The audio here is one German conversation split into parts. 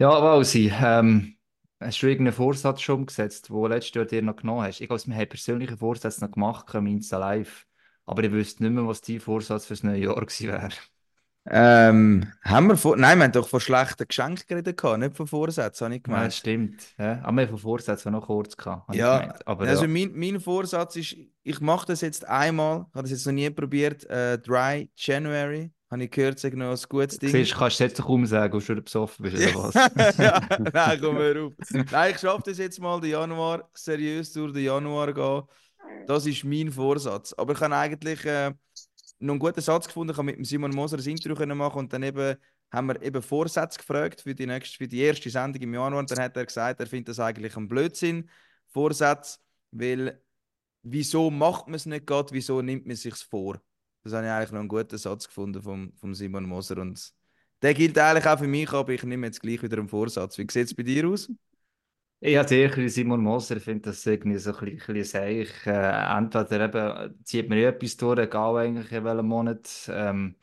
Ja, Walsi, ähm, hast du irgendeinen Vorsatz schon umgesetzt, den du letztes Jahr dir noch genommen hast? Ich glaube, wir haben persönliche Vorsätze noch gemacht, im Insta Live. Aber ich wüsste nicht mehr, was dein Vorsatz fürs neue Jahr gewesen wäre. Ähm, haben wir vor... Nein, wir haben doch von schlechten Geschenken geredet, gehabt, nicht von Vorsätzen, habe ich Ja, das gemeint. stimmt. Ja. Aber wir haben von Vorsätzen noch kurz gehabt, ich Ja, also ja, mein, mein Vorsatz ist, ich mache das jetzt einmal, habe das jetzt noch nie probiert, äh, Dry January, habe ich gehört, ist noch ein gutes Ding. siehst, kannst du jetzt doch kaum sagen, ob du schon besoffen bist oder was. ja, nein, komm hör auf. Nein, ich schaffe das jetzt mal, den Januar seriös durch den Januar gehen. Das ist mein Vorsatz. Aber ich habe eigentlich äh, noch einen guten Satz gefunden. Ich habe mit dem Simon Moser ein können machen und dann eben haben wir eben Vorsätze gefragt für die, nächste, für die erste Sendung im Januar. Und dann hat er gesagt, er findet das eigentlich ein Blödsinn, Vorsätze, weil wieso macht man es nicht gerade, wieso nimmt man es sich vor? Das habe ich eigentlich noch einen guten Satz gefunden vom, vom Simon Moser. Und der gilt eigentlich auch für mich, aber ich nehme jetzt gleich wieder einen Vorsatz. Wie sieht es bei dir aus? Ich habe ein Simon Moser, ich finde das irgendwie so ein bisschen, seich. Äh, entweder eben zieht man etwas durch, egal eigentlich in welchem Monat. Ähm,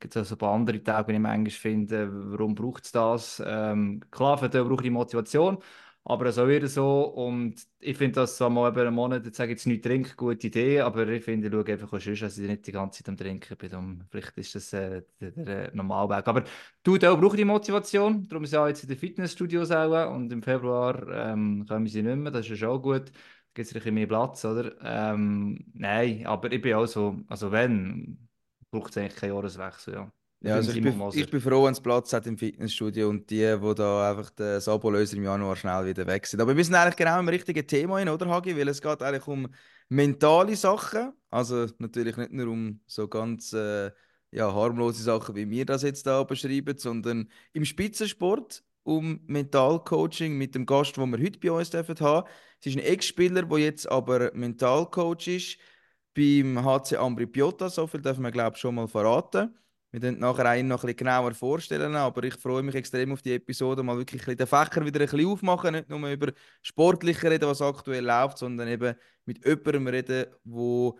gibt es auch so ein paar andere Tage, die ich manchmal finde, warum braucht es das? Ähm, klar, für den brauche ich Motivation, aber ist auch wieder so. Und ich finde das so mal eben einen Monat, jetzt sage ich jetzt nicht trinken, gute Idee, aber ich finde, ich schaue einfach auch sonst, dass ich nicht die ganze Zeit am Trinken bin. Und vielleicht ist das äh, der, der Normalweg. Aber du, da die Motivation, darum sind ja jetzt in den Fitnessstudios auch und im Februar ähm, kommen sie nicht mehr, das ist ja schon gut. Da gibt es ein bisschen mehr Platz, oder? Ähm, nein, aber ich bin auch so, also wenn, braucht es eigentlich keinen Jahreswechsel, ja. Ich Ja, bin also ich bin, ich bin froh, wenn es Platz hat im Fitnessstudio und die, die da einfach das Abo lösen im Januar schnell wieder weg sind. Aber wir sind eigentlich genau im richtigen Thema hin, oder Hagi? Weil es geht eigentlich um mentale Sachen. Also natürlich nicht nur um so ganz äh, ja, harmlose Sachen, wie wir das jetzt da beschreiben, sondern im Spitzensport um Mentalcoaching mit dem Gast, den wir heute bei uns dürfen haben. Es ist ein Ex-Spieler, der jetzt aber Mentalcoach ist beim HC Ambri Piotta. So viel dürfen wir, glaube ich, schon mal verraten. Wir werden nachher einen noch ein bisschen genauer vorstellen, aber ich freue mich extrem auf die Episode, mal wirklich den Fächer wieder ein bisschen aufmachen, nicht nur über Sportliche reden, was aktuell läuft, sondern eben mit jemandem reden, wo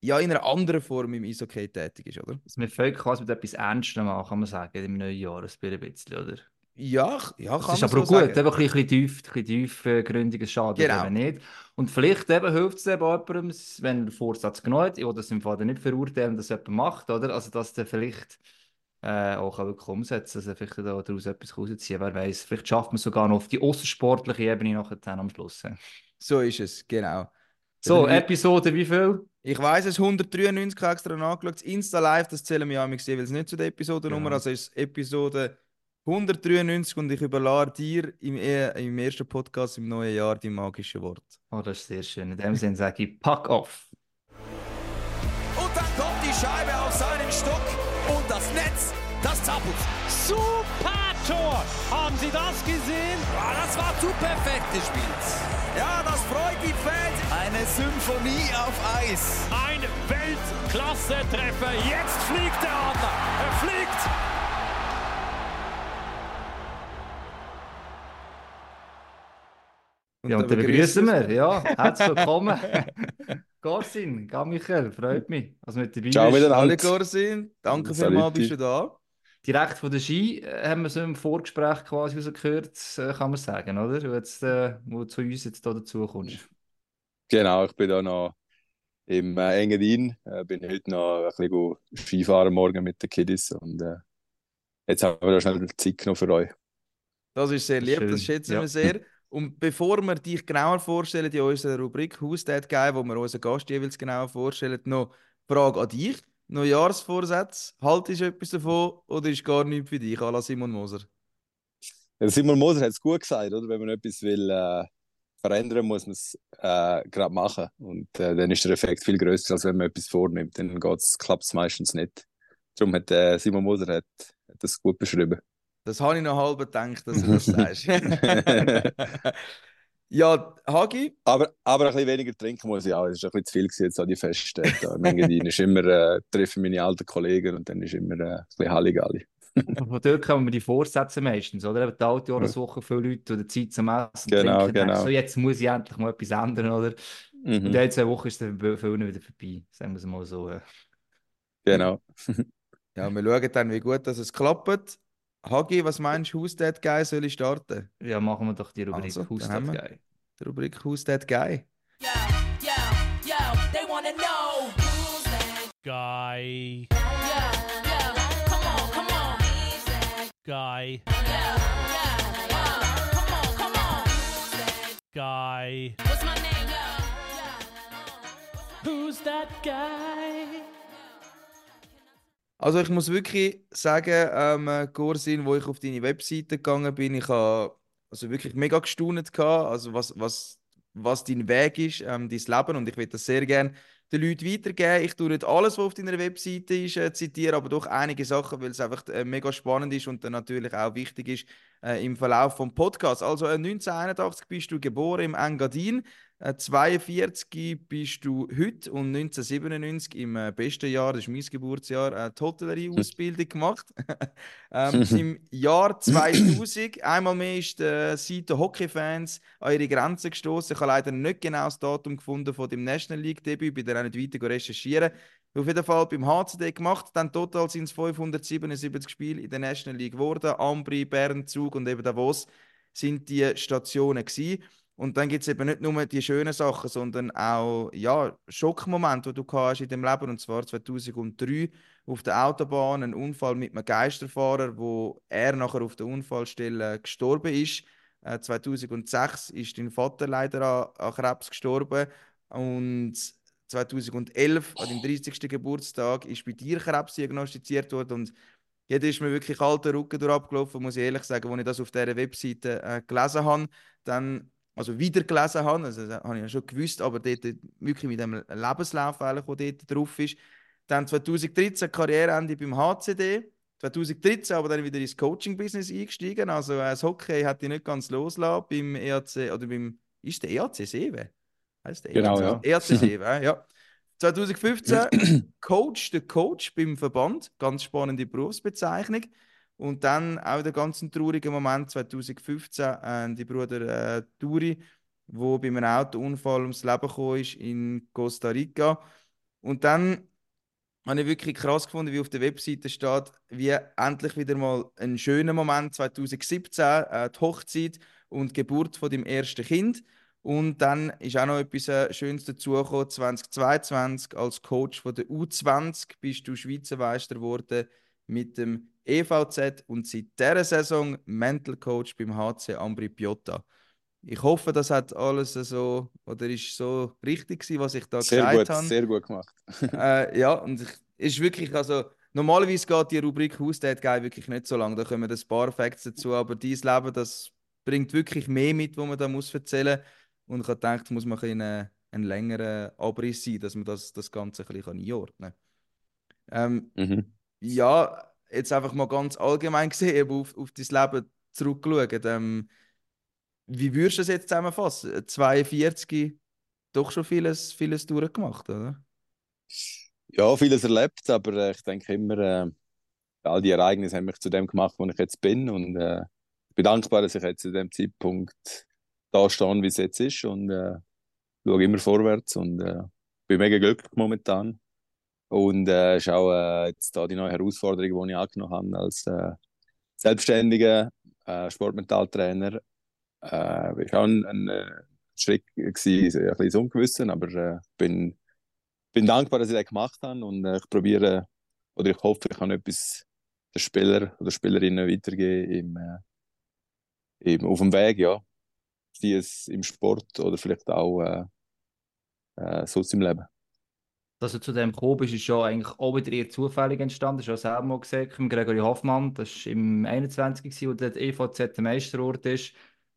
ja in einer anderen Form im Eishockey tätig ist, oder? Dass wir völlig quasi mit etwas Ernstem machen, kann man sagen, im neuen Jahr, ein bisschen, oder? Ja, ja, Das kann ist man aber so gut, sagen. eben ein bisschen, ein bisschen tief, ein bisschen tiefgründiges Schaden Genau. eben nicht. Und vielleicht eben hilft es eben jemandem, wenn er den Vorsatz genommen hat, ich will das im Fall nicht verurteilen, dass jemand macht, oder? Also, dass der vielleicht äh, auch kann wirklich umsetzen dass er vielleicht da daraus etwas rausziehen wer weiß. Vielleicht schafft man sogar noch auf die außersportliche Ebene nachher dann am Schluss. ja. So ist es, genau. So, Episode wie viel? Ich weiß es, 193 extra nachgeschaut. Das Insta Live, das zählen wir ja jeweils nicht zu der Episodennummer. Genau. Also ist es Episode 193 und ich überlasse dir im, äh, im ersten Podcast im neuen Jahr die magischen Worte. Oh, das ist sehr schön. In dem Sinne sage ich, pack off. Und dann kommt die Scheibe auf seinen Stock und das Netz, das Zappelt. Super Tor! Haben Sie das gesehen? Ah, das war zu perfekt gespielt. Ja, das freut die Fans. Eine Symphonie auf Eis. Ein Weltklasse-Treffer. Jetzt fliegt der Adler. Er fliegt. Und Ja, und dann begrüßen wir. Ja, herzlich willkommen. Gorsin, Michael, freut mich, dass du mit dabei Ciao bist. miteinander. Alle Gorsin, danke vielmals, bist du da. Direkt von der Ski äh, haben wir so im Vorgespräch quasi rausgehört, äh, kann man sagen, oder? Du jetzt, äh, wo du zu uns jetzt da dazu kommst. Genau, ich bin da noch im äh, Engadin. Äh, bin heute noch ein bisschen go Skifahren morgen mit den Kiddies und äh, jetzt haben wir da schnell Zeit genommen für euch. Das ist sehr lieb, Schön, das schätzen ja. wir sehr. Und bevor wir dich genauer vorstellen in unserer Rubrik Who's That Guy, wo wir unseren Gast jeweils genauer vorstellen, noch die Frage an dich. Neujahrsvorsätze, haltest du etwas davon oder ist gar nichts für dich, à Simon Moser? Ja, Simon Moser hat es gut gesagt, oder? Wenn man etwas will äh, verändern, muss man es äh, gerade machen. Und äh, dann ist der Effekt viel größer, als wenn man etwas vornimmt. Dann klappt es meistens nicht. Darum hat äh, Simon Moser hat, hat das gut beschrieben. Das habe ich noch halb gedacht, dass du das sagst. ja, Hagi, Aber, aber ein bisschen weniger trinken muss ich auch. Es ist ein bisschen zu viel gewesen jetzt an die Feste. Da ist immer, äh, treffe meine alten Kollegen und dann ist immer äh, ein bisschen Halligalli. Von dort kommen wir die Vorsätze meistens, oder? Eben die alte Jahreswoche viele Leute oder Zeit zum Essen, Genau, Trinken, genau. So, jetzt muss ich endlich mal etwas ändern, oder? Und Mhm, in zwei Wochen ist dann für viele wieder vorbei, sagen wir es mal so. äh. genau. ja, wir schauen dann, wie gut dass es klappt. Hagi, was meinst du, Who's That Guy soll ich starten? Ja, machen wir doch die Rubrik Also, Who's That Guy. Die Rubrik Who's That Guy? Yo, yo, yo, they wanna know who's that Guy, Yo, yo, come on, come on. Who's that guy, Yo, yo, yo, come on, come on. Who's that? guy. What's my name? Yo, yo. Who's that guy? Also ich muss wirklich sagen, ähm, Gorsin, wo ich auf deine Webseite gegangen bin, ich habe also wirklich mega gestaunt also was, was, was dein Weg ist, ähm, dein Leben und ich will das sehr gerne den Leuten weitergeben. Ich tue nicht alles, was auf deiner Webseite ist, äh, zitieren, aber doch einige Sachen, weil es einfach äh, mega spannend ist und dann natürlich auch wichtig ist äh, im Verlauf vom Podcast. Also äh, 1981 bist du geboren im Engadin, äh, 42 bist du heute und 1997 im äh, besten Jahr, das ist mein Geburtsjahr, äh, die Hotellerie-Ausbildung gemacht. ähm, Im Jahr 2000, einmal mehr ist die Seite Hockey-Fans an ihre Grenzen gestoßen. Ich habe leider nicht genau das Datum gefunden von dem National League-Debüt, bin dann auch nicht weiter recherchieren. Auf jeden Fall beim HCD gemacht, dann total sind es 577 Spiele in der National League geworden. Ambri, Bern, Zug und eben Davos sind die Stationen gewesen. Und dann gibt es eben nicht nur die schönen Sachen, sondern auch ja, Schockmomente, die du hast in dem Leben. Und zwar 2003 auf der Autobahn ein Unfall mit einem Geisterfahrer, wo er nachher auf der Unfallstelle gestorben ist. Äh, 2006 ist dein Vater leider an, an Krebs gestorben. Und 2011, an deinem 30. Geburtstag, ist bei dir Krebs diagnostiziert worden. Und da ist mir wirklich alter Rücken durch abgelaufen, muss ich ehrlich sagen, als ich das auf dieser Webseite äh, gelesen habe. Dann also wieder gelesen habe, also das habe ich ja schon gewusst, aber dort wirklich mit dem Lebenslauf, der dort drauf ist. Dann 2013 Karriereende beim HCD. 2013 aber dann wieder ins Coaching-Business eingestiegen. Also äh, das Hockey hat ich nicht ganz losgelassen beim EAC oder beim, ist der EAC Seewe? Heißt der Genau, EAC? ja. EAC Seewe, ja. 2015 Coach, der Coach beim Verband, ganz spannende Berufsbezeichnung. Und dann auch der ganz traurige Moment 2015, äh, die Bruder äh, Turi, wo bei einem Autounfall ums Leben gekommen ist in Costa Rica. Und dann habe ich wirklich krass gefunden, wie auf der Webseite steht, wie endlich wieder mal ein schöner Moment 2017, äh, die Hochzeit und die Geburt von dem ersten Kind. Und dann ist auch noch etwas äh, Schönes dazugekommen. 2022 als Coach von der U20 bist du Schweizer Meister geworden mit dem EVZ und seit dieser Saison Mental Coach beim HC Ambri Piotta. Ich hoffe, das hat alles so oder ist so richtig gewesen, was ich da Sehr gesagt gut, habe. sehr gut gemacht. äh, ja, und ich, ist wirklich, also normalerweise geht die Rubrik House Date Guy wirklich nicht so lang. Da kommen ein paar Facts dazu, aber dieses Leben, das bringt wirklich mehr mit, wo man da muss erzählen. Und ich habe gedacht, muss man ein, bisschen, äh, ein längerer Abriss sein, dass man das, das Ganze ein bisschen einordnen kann. Ähm, Mhm. Ja, jetzt einfach mal ganz allgemein gesehen, auf, auf dein Leben zurückgeschaut. Ähm, wie würdest du das jetzt zusammenfassen? 42, doch schon vieles, vieles durchgemacht, oder? Ja, vieles erlebt, aber äh, ich denke immer, äh, all die Ereignisse haben mich zu dem gemacht, wo ich jetzt bin. Und äh, ich bin dankbar, dass ich jetzt zu dem Zeitpunkt da stehe, wie es jetzt ist. Und äh, schaue immer vorwärts und äh, bin mega glücklich momentan. Und äh, ist auch äh, jetzt da die neue Herausforderung, die ich angenommen habe als äh, selbstständiger äh, Sportmentaltrainer. Äh, ist auch ein, ein äh, Schritt gewesen, ein bisschen ungewissen, aber äh, bin bin dankbar, dass ich das gemacht habe und äh, ich probiere oder ich hoffe, ich kann etwas den Spieler oder Spielerinnen weitergeben im, äh, im, auf dem Weg, ja. Die es im Sport oder vielleicht auch äh, sonst im Leben. Dass du zu dem gekommen bist, ist ja eigentlich auch wieder eher zufällig entstanden. Das hast ja selber mal gesagt, mit Gregory Hoffmann. Das war im 21. gewesen, wo der EVZ der Meisterort ist.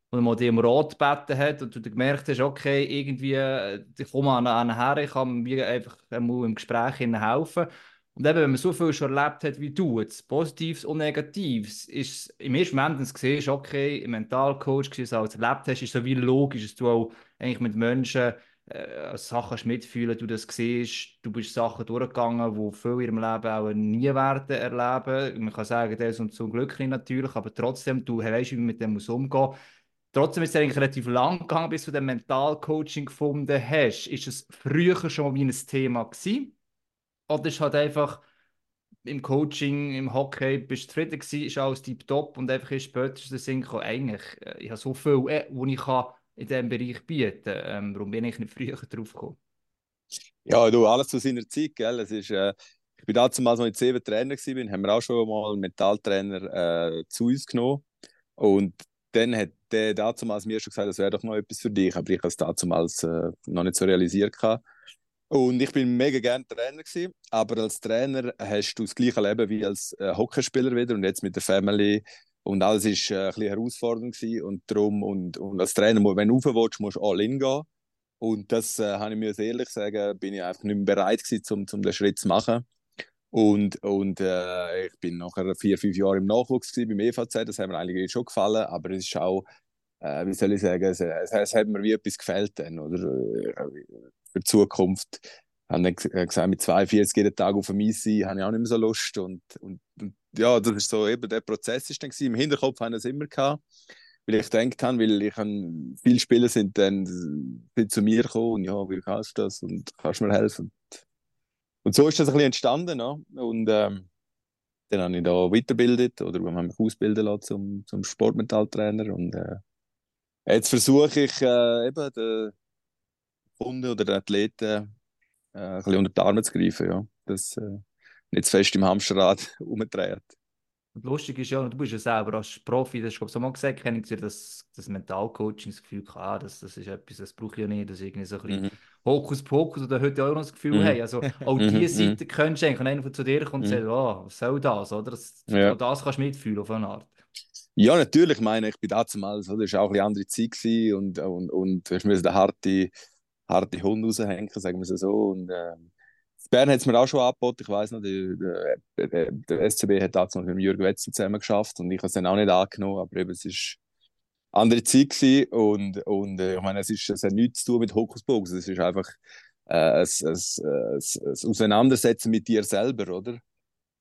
Und mal die um Rat gebeten hat und du gemerkt hast, okay, irgendwie, äh, ich komme an einen her, ich kann mir einfach einmal im Gespräch helfen. Und eben, wenn man so viel schon erlebt hat wie du, jetzt Positives und Negatives, ist im ersten Moment, wenn du siehst, okay, im Mentalcoach, wie du es erlebt hast, ist so wie logisch, dass du auch eigentlich mit Menschen äh, Sachen mitfühlen, du das siehst, du bist Sachen durchgegangen, die viele in ihrem Leben auch nie werden erleben. Man kann sagen, das und zum Glück nicht natürlich, aber trotzdem, du weißt, wie man mit dem muss umgehen. Trotzdem ist es eigentlich relativ lang gegangen, bis du den Mentalcoaching gefunden hast. Ist es früher schon wie ein Thema gewesen? Oder ist halt einfach im Coaching, im Hockey, bist du zufrieden gewesen, ist alles tiptop und einfach ist spätestens der Sinn gekommen, eigentlich, äh, ich habe so viel, äh, wo ich kann in diesem Bereich bieten ähm, Warum bin ich nicht früher drauf gekommen? Ja, du, alles zu seiner Zeit, gell? Es ist, äh, ich bin damals, als ich sieben Trainer war, haben wir auch schon mal einen Mentaltrainer äh, zu uns genommen. Und dann hat der damals mir schon gesagt, das wäre doch noch etwas für dich, aber ich habe es damals äh, noch nicht so realisiert. Gehabt. Und ich bin mega gerne Trainer gewesen, aber als Trainer hast du das gleiche Leben wie als äh, Hockeyspieler wieder und jetzt mit der Family und alles ist äh, ein bisschen herausfordernd gewesen und darum und, und als Trainer, wenn du rauf musst du all in gehen und das äh, habe ich mir ehrlich sagen, bin ich einfach nicht mehr bereit gewesen, um, um den Schritt zu machen. Und, und äh, ich bin nachher vier, fünf Jahre im Nachwuchs gewesen, beim EVZ, das hat mir eigentlich schon gefallen, aber es ist auch, äh, wie soll ich sagen, es, es, es hat mir wie etwas gefällt dann, oder? Äh, Für die Zukunft. Ich habe äh, gesagt, mit 42 jeden Tag auf dem Eis sein, habe ich auch nicht mehr so Lust. Und, und, und ja, das ist so, eben der Prozess ist dann gewesen. Im Hinterkopf habe ich es immer gehabt, weil ich gedacht habe, weil ich habe, viele Spieler sind dann sind zu mir gekommen und ja, wie kannst du das und kannst du mir helfen? Und so ist das ein bisschen entstanden. No? Und ähm, dann habe ich da weitergebildet oder habe mich ausbilden lassen zum, zum Sportmentaltrainer. Und äh, jetzt versuche ich äh, eben den Kunden oder den Athleten äh, ein bisschen unter die Arme zu greifen. Ja. Das äh, nicht zu fest im Hamsterrad umdreht. Und lustig ist ja, du bist ja selber als Profi, das hast du glaub ich, so mal gesagt, kenne ich das, das Mentalcoaching, das Gefühl, ah, das, das ist etwas, das brauche ich ja nicht, das ist irgendwie so ein bisschen Mhm. Hokuspokus oder heute auch noch das Gefühl Mhm. haben. Also auch Mhm, diese mhm. Seite kennst du eigentlich, wenn einer zu dir kommt und Mhm. sagt, oh, was soll das, oder? Das, Ja. das kannst du mitfühlen auf eine Art. Ja, natürlich. Ich meine, ich bin damals, oder? Das war auch ein bisschen andere Zeit gewesen und, und, und ich musste den harte, harte Hund raushängen, sagen wir es so. Und, ähm, Bern hat es mir auch schon angeboten. Ich weiß noch, der, der, der, SCB hat damals mit Jürgen Wetzel zusammen geschafft und ich habe es dann auch nicht angenommen, aber eben, es ist andere Zeit und, und äh, ich meine, es, ist, es hat nichts zu tun mit Hokuspokus. Es ist einfach äh, ein, ein, ein, ein Auseinandersetzen mit dir selber, oder?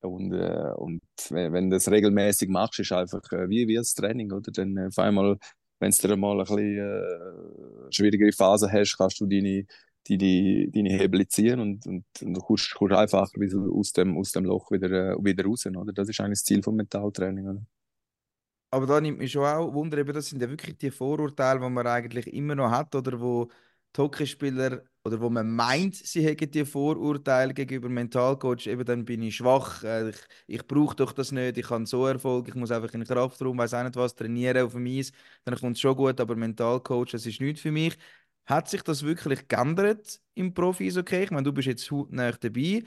Und, äh, und wenn, du das regelmäßig machst, ist einfach äh, wie, wie das Training, oder? Dann äh, auf einmal, wenn du mal ein bisschen äh, schwierigere Phase hast, kannst du deine, deine, deine Hebel ziehen und, und, und du kommst, kommst einfach aus dem, aus dem Loch wieder, äh, wieder raus, oder? Das ist eigentlich das Ziel vom Mentaltraining? Aber da nimmt mich schon auch Wunder, das sind ja wirklich die Vorurteile, die man eigentlich immer noch hat oder wo Hockeyspieler oder wo man meint, sie hätten die Vorurteile gegenüber Mentalcoach, eben dann bin ich schwach, äh, ich, ich brauche doch das nicht, ich habe so Erfolg, ich muss einfach in den Kraftraum, weiß auch nicht was, trainieren auf dem Eis, dann kommt es schon gut, aber Mentalcoach, das ist nichts für mich. Hat sich das wirklich geändert im Profis, okay? Ich meine, du bist jetzt hautnah dabei.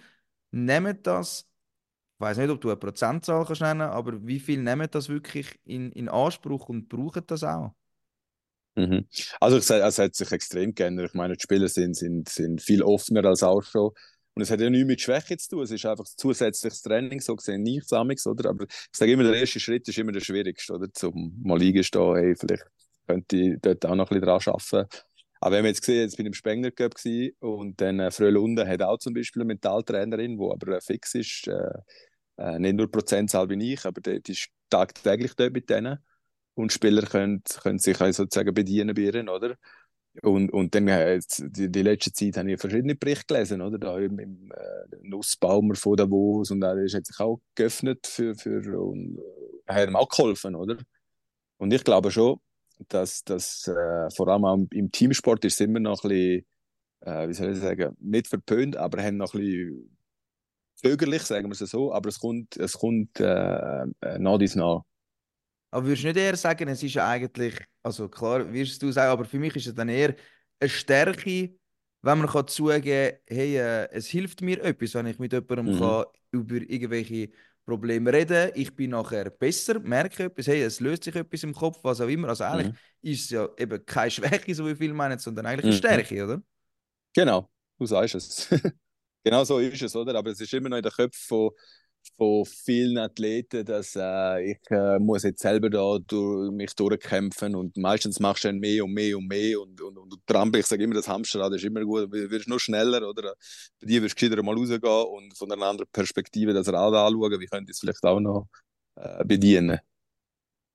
Nehmen das ich weiß nicht, ob du eine Prozentzahl kannst nennen aber wie viel nehmen das wirklich in, in Anspruch und brauchen das auch? Mhm. Also sage, es hat sich extrem geändert. Ich meine, die Spieler sind, sind, sind viel offener als auch schon. Und es hat ja nichts mit Schwäche zu tun. Es ist einfach zusätzliches Training, so gesehen nichts anderes, oder? Aber ich sage immer, der erste Schritt ist immer der schwierigste, oder? Zum mal eingestehen, hey, vielleicht könnte ich dort auch noch ein bisschen dran arbeiten. Aber wir jetzt gesehen, jetzt bin ich im Spengler Cup und dann äh, Fröhlunden hat auch zum Beispiel eine Mentaltrainerin, die aber äh, fix ist, äh, äh, nicht nur Prozentzahl wie ich, aber die, die ist tagtäglich dort mit denen. Und Spieler können, können sich auch sozusagen bedienen bei ihr, oder? Und, und dann, äh, jetzt, die, die letzte Zeit habe ich verschiedene Berichte gelesen, oder? Da im, im äh, Nussbaumer von Davos und er ist- sich auch geöffnet für, für und äh, hat ihm auch geholfen, oder? Und ich glaube schon, dass das äh, vor allem auch im Teamsport ist immer noch ein bisschen, äh, wie soll ich sagen, nicht verpönt, aber haben noch ein bisschen zögerlich, sagen wir es so, aber es kommt, es kommt äh, äh, nach dies nach. Aber würdest du nicht eher sagen, es ist ja eigentlich, also klar, wirst du sagen, aber für mich ist es dann eher eine Stärke, wenn man kann zugeben hey, äh, es hilft mir etwas, wenn ich mit jemandem Mhm. kann über irgendwelche Probleme reden ich bin nachher besser, merke etwas, hey, es löst sich etwas im Kopf, was auch immer. Also eigentlich Mhm. ist es ja eben keine Schwäche, so wie viele meinen, sondern eigentlich eine Mhm. Stärke, oder? Genau, du sagst es. genau so ist es, oder? Aber es ist immer noch in den Köpfen von, von vielen Athleten, dass äh, ich äh, muss jetzt selber da durch, mich durchkämpfen und meistens machst du dann mehr und mehr und mehr und, und, und du trampelst, ich sage immer, das Hamsterrad ist immer gut, du wirst nur schneller, oder? Bei dir wirst du gescheiter mal rausgehen und von einer anderen Perspektive das Rad anschauen, wie könnte ich es vielleicht auch noch äh, bedienen.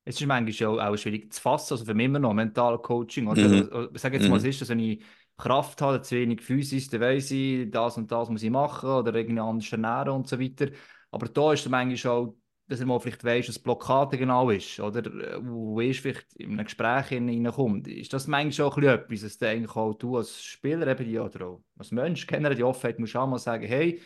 Es ist manchmal auch, auch schwierig zu fassen, also für mich immer noch mental Coaching. Oder? Mhm. Also, Ich sage jetzt mal, Mhm. es ist, dass wenn ich Kraft habe, zu wenig Physis, dann weiss ich, das und das muss ich machen oder irgendwie anders ernähren und so weiter. Aber da ist es manchmal auch, dass er mal vielleicht weiss, was Blockade genau ist, oder wo ist vielleicht in einem Gespräch hineinkommt. Ist das manchmal auch etwas, dass du eigentlich auch du als Spieler eben oder auch als Mensch generell die Offenheit musst auch mal sagen, hey,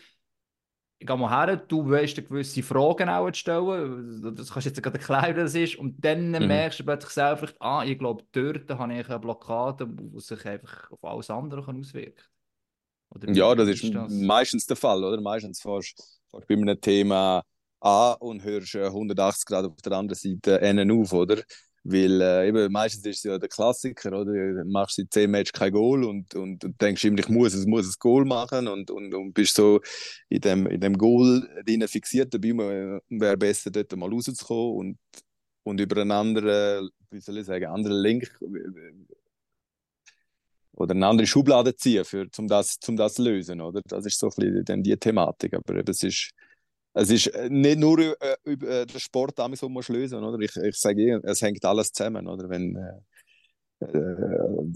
ich gehe mal her, du weißt gewisse Fragen auch stellen, das kannst du jetzt gerade erklären, wie das ist, und dann Mhm. merkst du plötzlich selber, vielleicht, ah, ich glaube, dort habe ich eine Blockade, die sich einfach auf alles andere kann auswirken Oder Ja, das wie ist meistens der Fall, oder? Meistens fährst fährst bei einem Thema an und hörst äh, 180 Grad auf der anderen Seite innen auf, oder? Weil äh, eben, meistens ist es ja der Klassiker, oder? Du machst seit 10 Matches kein Goal und, und, und denkst immer, ich muss, es muss ein Goal machen und, und, und bist so in dem, in dem Goal drin fixiert. Dabei äh, wäre besser, dort mal rauszukommen und, und über einen anderen, wie soll ich sagen, anderen Link oder eine andere Schublade ziehen, für, um das, um das zu lösen, oder? Das ist so ein bisschen dann die Thematik. Aber es ist, es ist äh, nicht nur äh, über äh, den Sport, den man lösen, oder? Ich, ich sage, eh, es hängt alles zusammen, oder? Wenn äh, äh,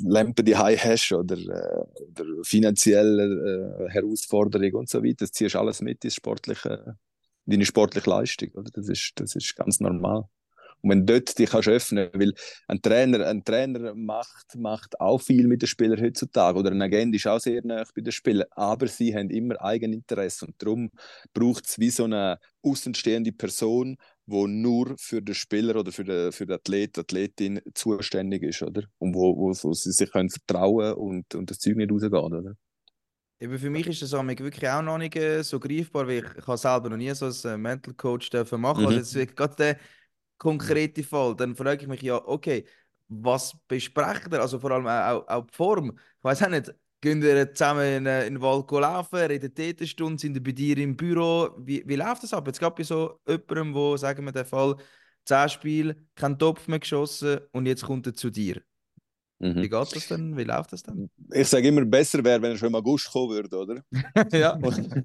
Lampen die High hast oder, oder finanzielle äh, Herausforderungen und so weiter, das ziehst alles mit ins sportliche, deine sportliche Leistung, oder? Das ist, das ist ganz normal. Und wenn du dort dich kannst öffnen, weil ein Trainer, ein Trainer macht, macht auch viel mit den Spielern heutzutage oder ein Agent ist auch sehr nah bei den Spielern, aber sie haben immer Eigeninteresse und darum braucht es wie so eine außenstehende Person, wo nur für den Spieler oder für den, für den Athlet, Athletin zuständig ist, oder? Und wo, wo, wo sie sich können vertrauen und, und das Zeug nicht rausgeht, oder? Eben für mich ist das wirklich auch noch nicht äh, so greifbar, weil ich, ich habe selber noch nie so einen äh, Mental Coach dürfen machen. Mhm. Also jetzt gerade der konkrete Fall. Dann frage ich mich ja, okay, was besprecht ihr? Also vor allem auch, auch, die Form. Ich weiß auch nicht, gehen ihr zusammen in, äh, in den Wald laufen, redet dort eine Stunde, sind ihr bei dir im Büro? Wie, wie läuft das ab? Jetzt gerade bei so jemandem, wo, sagen wir den Fall, 10 Spiele, kein Topf mehr geschossen und jetzt kommt er zu dir. Mhm. Wie geht das denn? Wie läuft das dann? Ich sage immer, besser wäre, wenn er schon im August kommen würde, oder? ja. Und,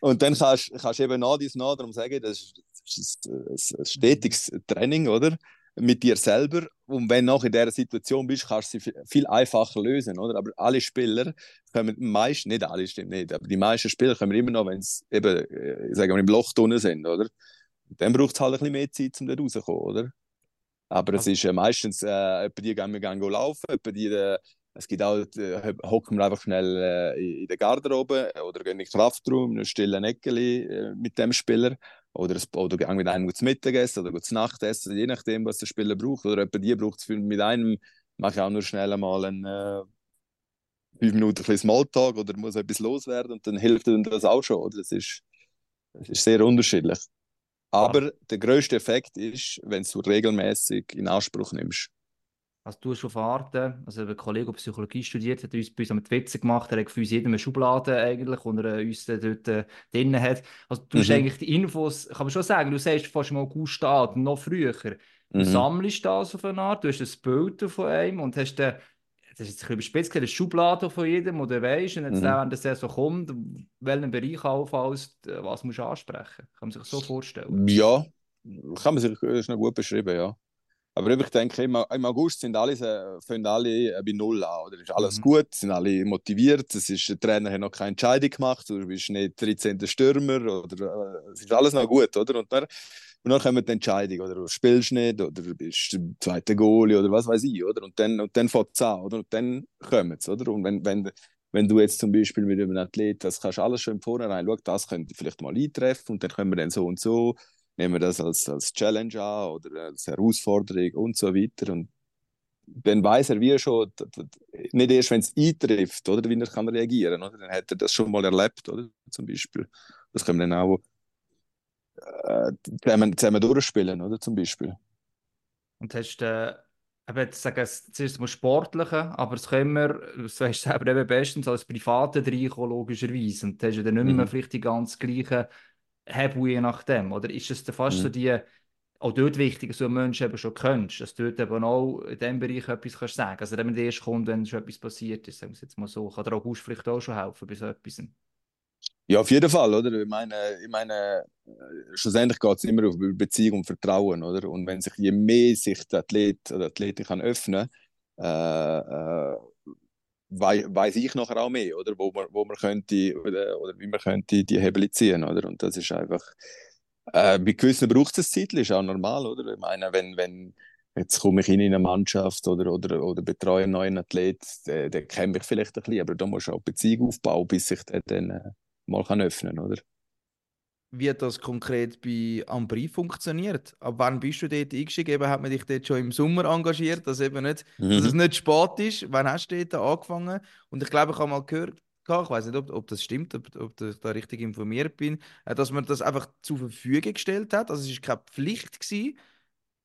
und dann kannst du eben nach dies nach darum ist, das ist ein, ein, ein stetiges Training, oder? Mit dir selber. Und wenn du noch in dieser Situation bist, kannst du sie viel- einfacher lösen, oder? Aber alle Spieler kommen meist, nicht alle stimmt nicht, aber die meisten Spieler kommen immer noch, wenn sie eben, äh, sagen wir, im Loch drinnen sind, oder? Dann braucht es halt ein bisschen mehr Zeit, um da rauszukommen, oder? Aber es ist äh, meistens, äh, die gehen wir gehen laufen, etwa die, äh, es gibt auch, äh, hocken wir einfach schnell äh, in der Garderobe oder gehen in den Kraftraum, in einem stillen Eckeli äh, mit dem Spieler. Oder, es, oder mit einem zu Mittagessen oder zu Nachtessen, je nachdem, was der Spieler braucht. Oder etwa die braucht es mit einem, mache ich auch nur schnell einmal einen, äh, fünf Minuten ein Smalltalk oder muss etwas loswerden und dann hilft ihm das auch schon. Oder? Das, ist, das ist sehr unterschiedlich. Aber der größte Effekt ist, wenn du regelmäßig in Anspruch nimmst. Also du hast auf Arte, also ein Kollege, der Psychologie studiert, hat uns bei uns mit Witze gemacht, er hat für uns jede eine Schublade eigentlich, und er uns dann dort äh, drin hat. Also du hast Mhm. eigentlich die Infos, kann man schon sagen, du sagst fast im August an, noch früher. Du Mhm. sammelst das auf eine Art, du hast ein Bild von einem und hast dann, das ist jetzt ein bisschen überspitzt, eine Schublade von jedem, du weißt, und jetzt Mhm. dann, wenn das so kommt, welchen Bereich auffallst, äh, was musst du ansprechen. Kann man sich so vorstellen. Ja, kann man sich das ist noch gut beschrieben, ja. Aber ich denke, im, im August sind alle, fangen alle äh, bei Null an. Oder? Ist alles Mhm. gut, sind alle motiviert. Es ist, der Trainer hat noch keine Entscheidung gemacht, du bist nicht 13. Stürmer. Oder, äh, es ist alles noch gut, oder? Und dann, und dann kommt die Entscheidung, oder du spielst nicht, oder du bist der zweite Goalie, oder was weiß ich, oder? Und dann, und dann fängt es an, oder? Und dann kommt es, oder? Und wenn, wenn, wenn du jetzt zum Beispiel mit einem Athlet, das kannst du alles schon im Vorhinein, schau, das könnte vielleicht mal eintreffen und dann können wir dann so und so, nehmen wir das als, als Challenge an oder als Herausforderung und so weiter. Und dann weiß er wie schon, nicht erst, wenn es eintrifft, oder, wie er kann reagieren oder? Dann hat er das schon mal erlebt, oder? Zum Beispiel. Das können wir dann auch äh, zusammen, zusammen durchspielen, oder? Zum Beispiel. Und hast äh, eben, sagen, es zuerst mal Sportliche, aber es können wir, das weißt du selber eben bestens, als Private reinkommen, logischerweise. Und du hast ja dann nicht mehr Mhm. vielleicht die ganz gleichen Hebel je nachdem, oder? Ist es fast so Mhm. die, auch dort wichtig, dass du einen Menschen eben schon kennst, dass du dort eben auch in diesem Bereich etwas kannst sagen Also wenn der erst kommt, wenn schon etwas passiert ist, sagen wir es jetzt mal so, kann der August vielleicht auch schon helfen bei so etwas. Ja, auf jeden Fall, oder? Ich meine, ich meine schlussendlich geht es immer über Beziehung und Vertrauen, oder? Und wenn sich je mehr sich der Athlet oder Athletin kann öffnen, äh, äh, wei weiß ich nachher auch mehr, oder? Wo man, wo man könnte, oder, oder wie man könnte die Hebel ziehen, oder? Und das ist einfach, Äh, bei gewissen braucht es Zeitchen, ist auch normal, oder? Ich meine, wenn, wenn jetzt komme ich in eine Mannschaft oder, oder, oder betreue einen neuen Athlet, der, der kennt mich vielleicht ein bisschen, aber da musst du auch Beziehung aufbauen, bis sich der dann äh, mal kann öffnen kann, oder? Wie hat das konkret bei Ambri funktioniert? Ab wann bist du dort eingestiegen? Eben, hat man dich dort schon im Sommer engagiert, dass, eben nicht, dass es Mhm. nicht spät ist. Wann hast du dort angefangen? Und ich glaube, ich habe mal gehört, ich weiß nicht, ob, ob das stimmt, ob, ob ich da richtig informiert bin, äh, dass man das einfach zur Verfügung gestellt hat. Also es ist keine Pflicht gewesen.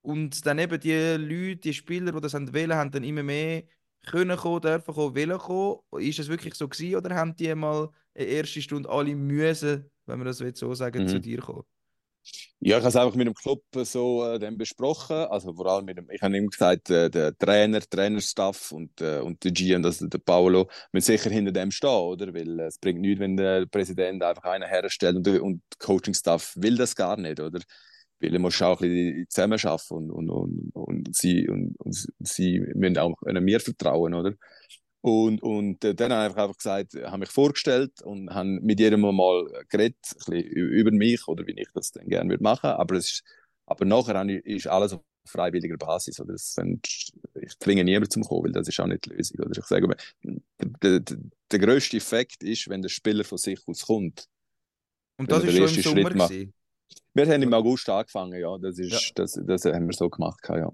Und dann eben die Leute, die Spieler, die das haben wollen, haben dann immer mehr können kommen, dürfen kommen, wollen kommen. Ist das wirklich so gewesen oder haben die mal eine erste Stunde alle müssen, wenn man das so sagen, Mhm. zu dir kommen? Ja, ich habe es einfach mit dem Club so äh, dann besprochen. Also vor allem mit dem, ich habe ihm gesagt, äh, der Trainer, Trainerstaff und, äh, und der GM, das, der Paolo, müssen sicher hinter dem stehen, oder? Weil äh, es bringt nichts, wenn der Präsident einfach einen herstellt und, und Coachingstaff will das gar nicht, oder? Weil er muss auch ein bisschen zusammenarbeiten und, und, und, und, sie, und, und sie müssen auch mir vertrauen, oder? Und, und äh, dann habe ich einfach gesagt, habe mich vorgestellt und habe mit jedem mal geredet, ein bisschen über mich oder wie ich das dann gerne würde machen. Aber, es ist, aber nachher ist alles auf freiwilliger Basis. Oder? Das, ich zwinge niemanden zum Kommen, weil das ist auch nicht die Lösung. Oder? Ich sage, der, der, der grösste Effekt ist, wenn der Spieler von sich aus kommt. Und das ist schon im Sommer. Wir haben im August angefangen, ja. Das, ist, Ja. das, das haben wir so gemacht, ja.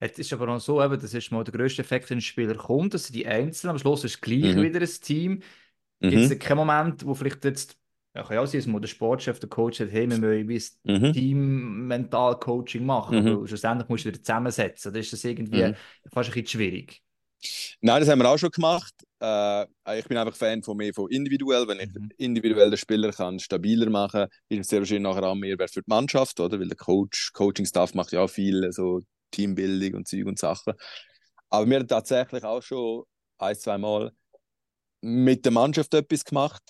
Jetzt ist aber auch so, eben, das ist mal der grösste Effekt, wenn ein Spieler kommt, dass die Einzelnen, am Schluss ist gleich Mhm. wieder ein Team. Gibt es Mhm. keinen Moment, wo vielleicht jetzt, ja, kann ja auch sein, dass der Sportchef, der Coach sagt, hey, wir wie ein Mhm. Team-Mental-Coaching machen, Mhm. weil schlussendlich musst du wieder zusammensetzen. Oder ist das irgendwie Mhm. fast ein bisschen schwierig? Nein, das haben wir auch schon gemacht. Äh, ich bin einfach Fan von mehr von individuell. Wenn ich Mhm. individuell den Spieler kann stabiler machen, ist es sehr wahrscheinlich nachher auch mehr Wert für die Mannschaft, oder? Weil der Coach, Coaching-Staff macht ja auch viel so Teambildung und Zeug und Sachen. Aber wir haben tatsächlich auch schon ein, zwei Mal mit der Mannschaft etwas gemacht.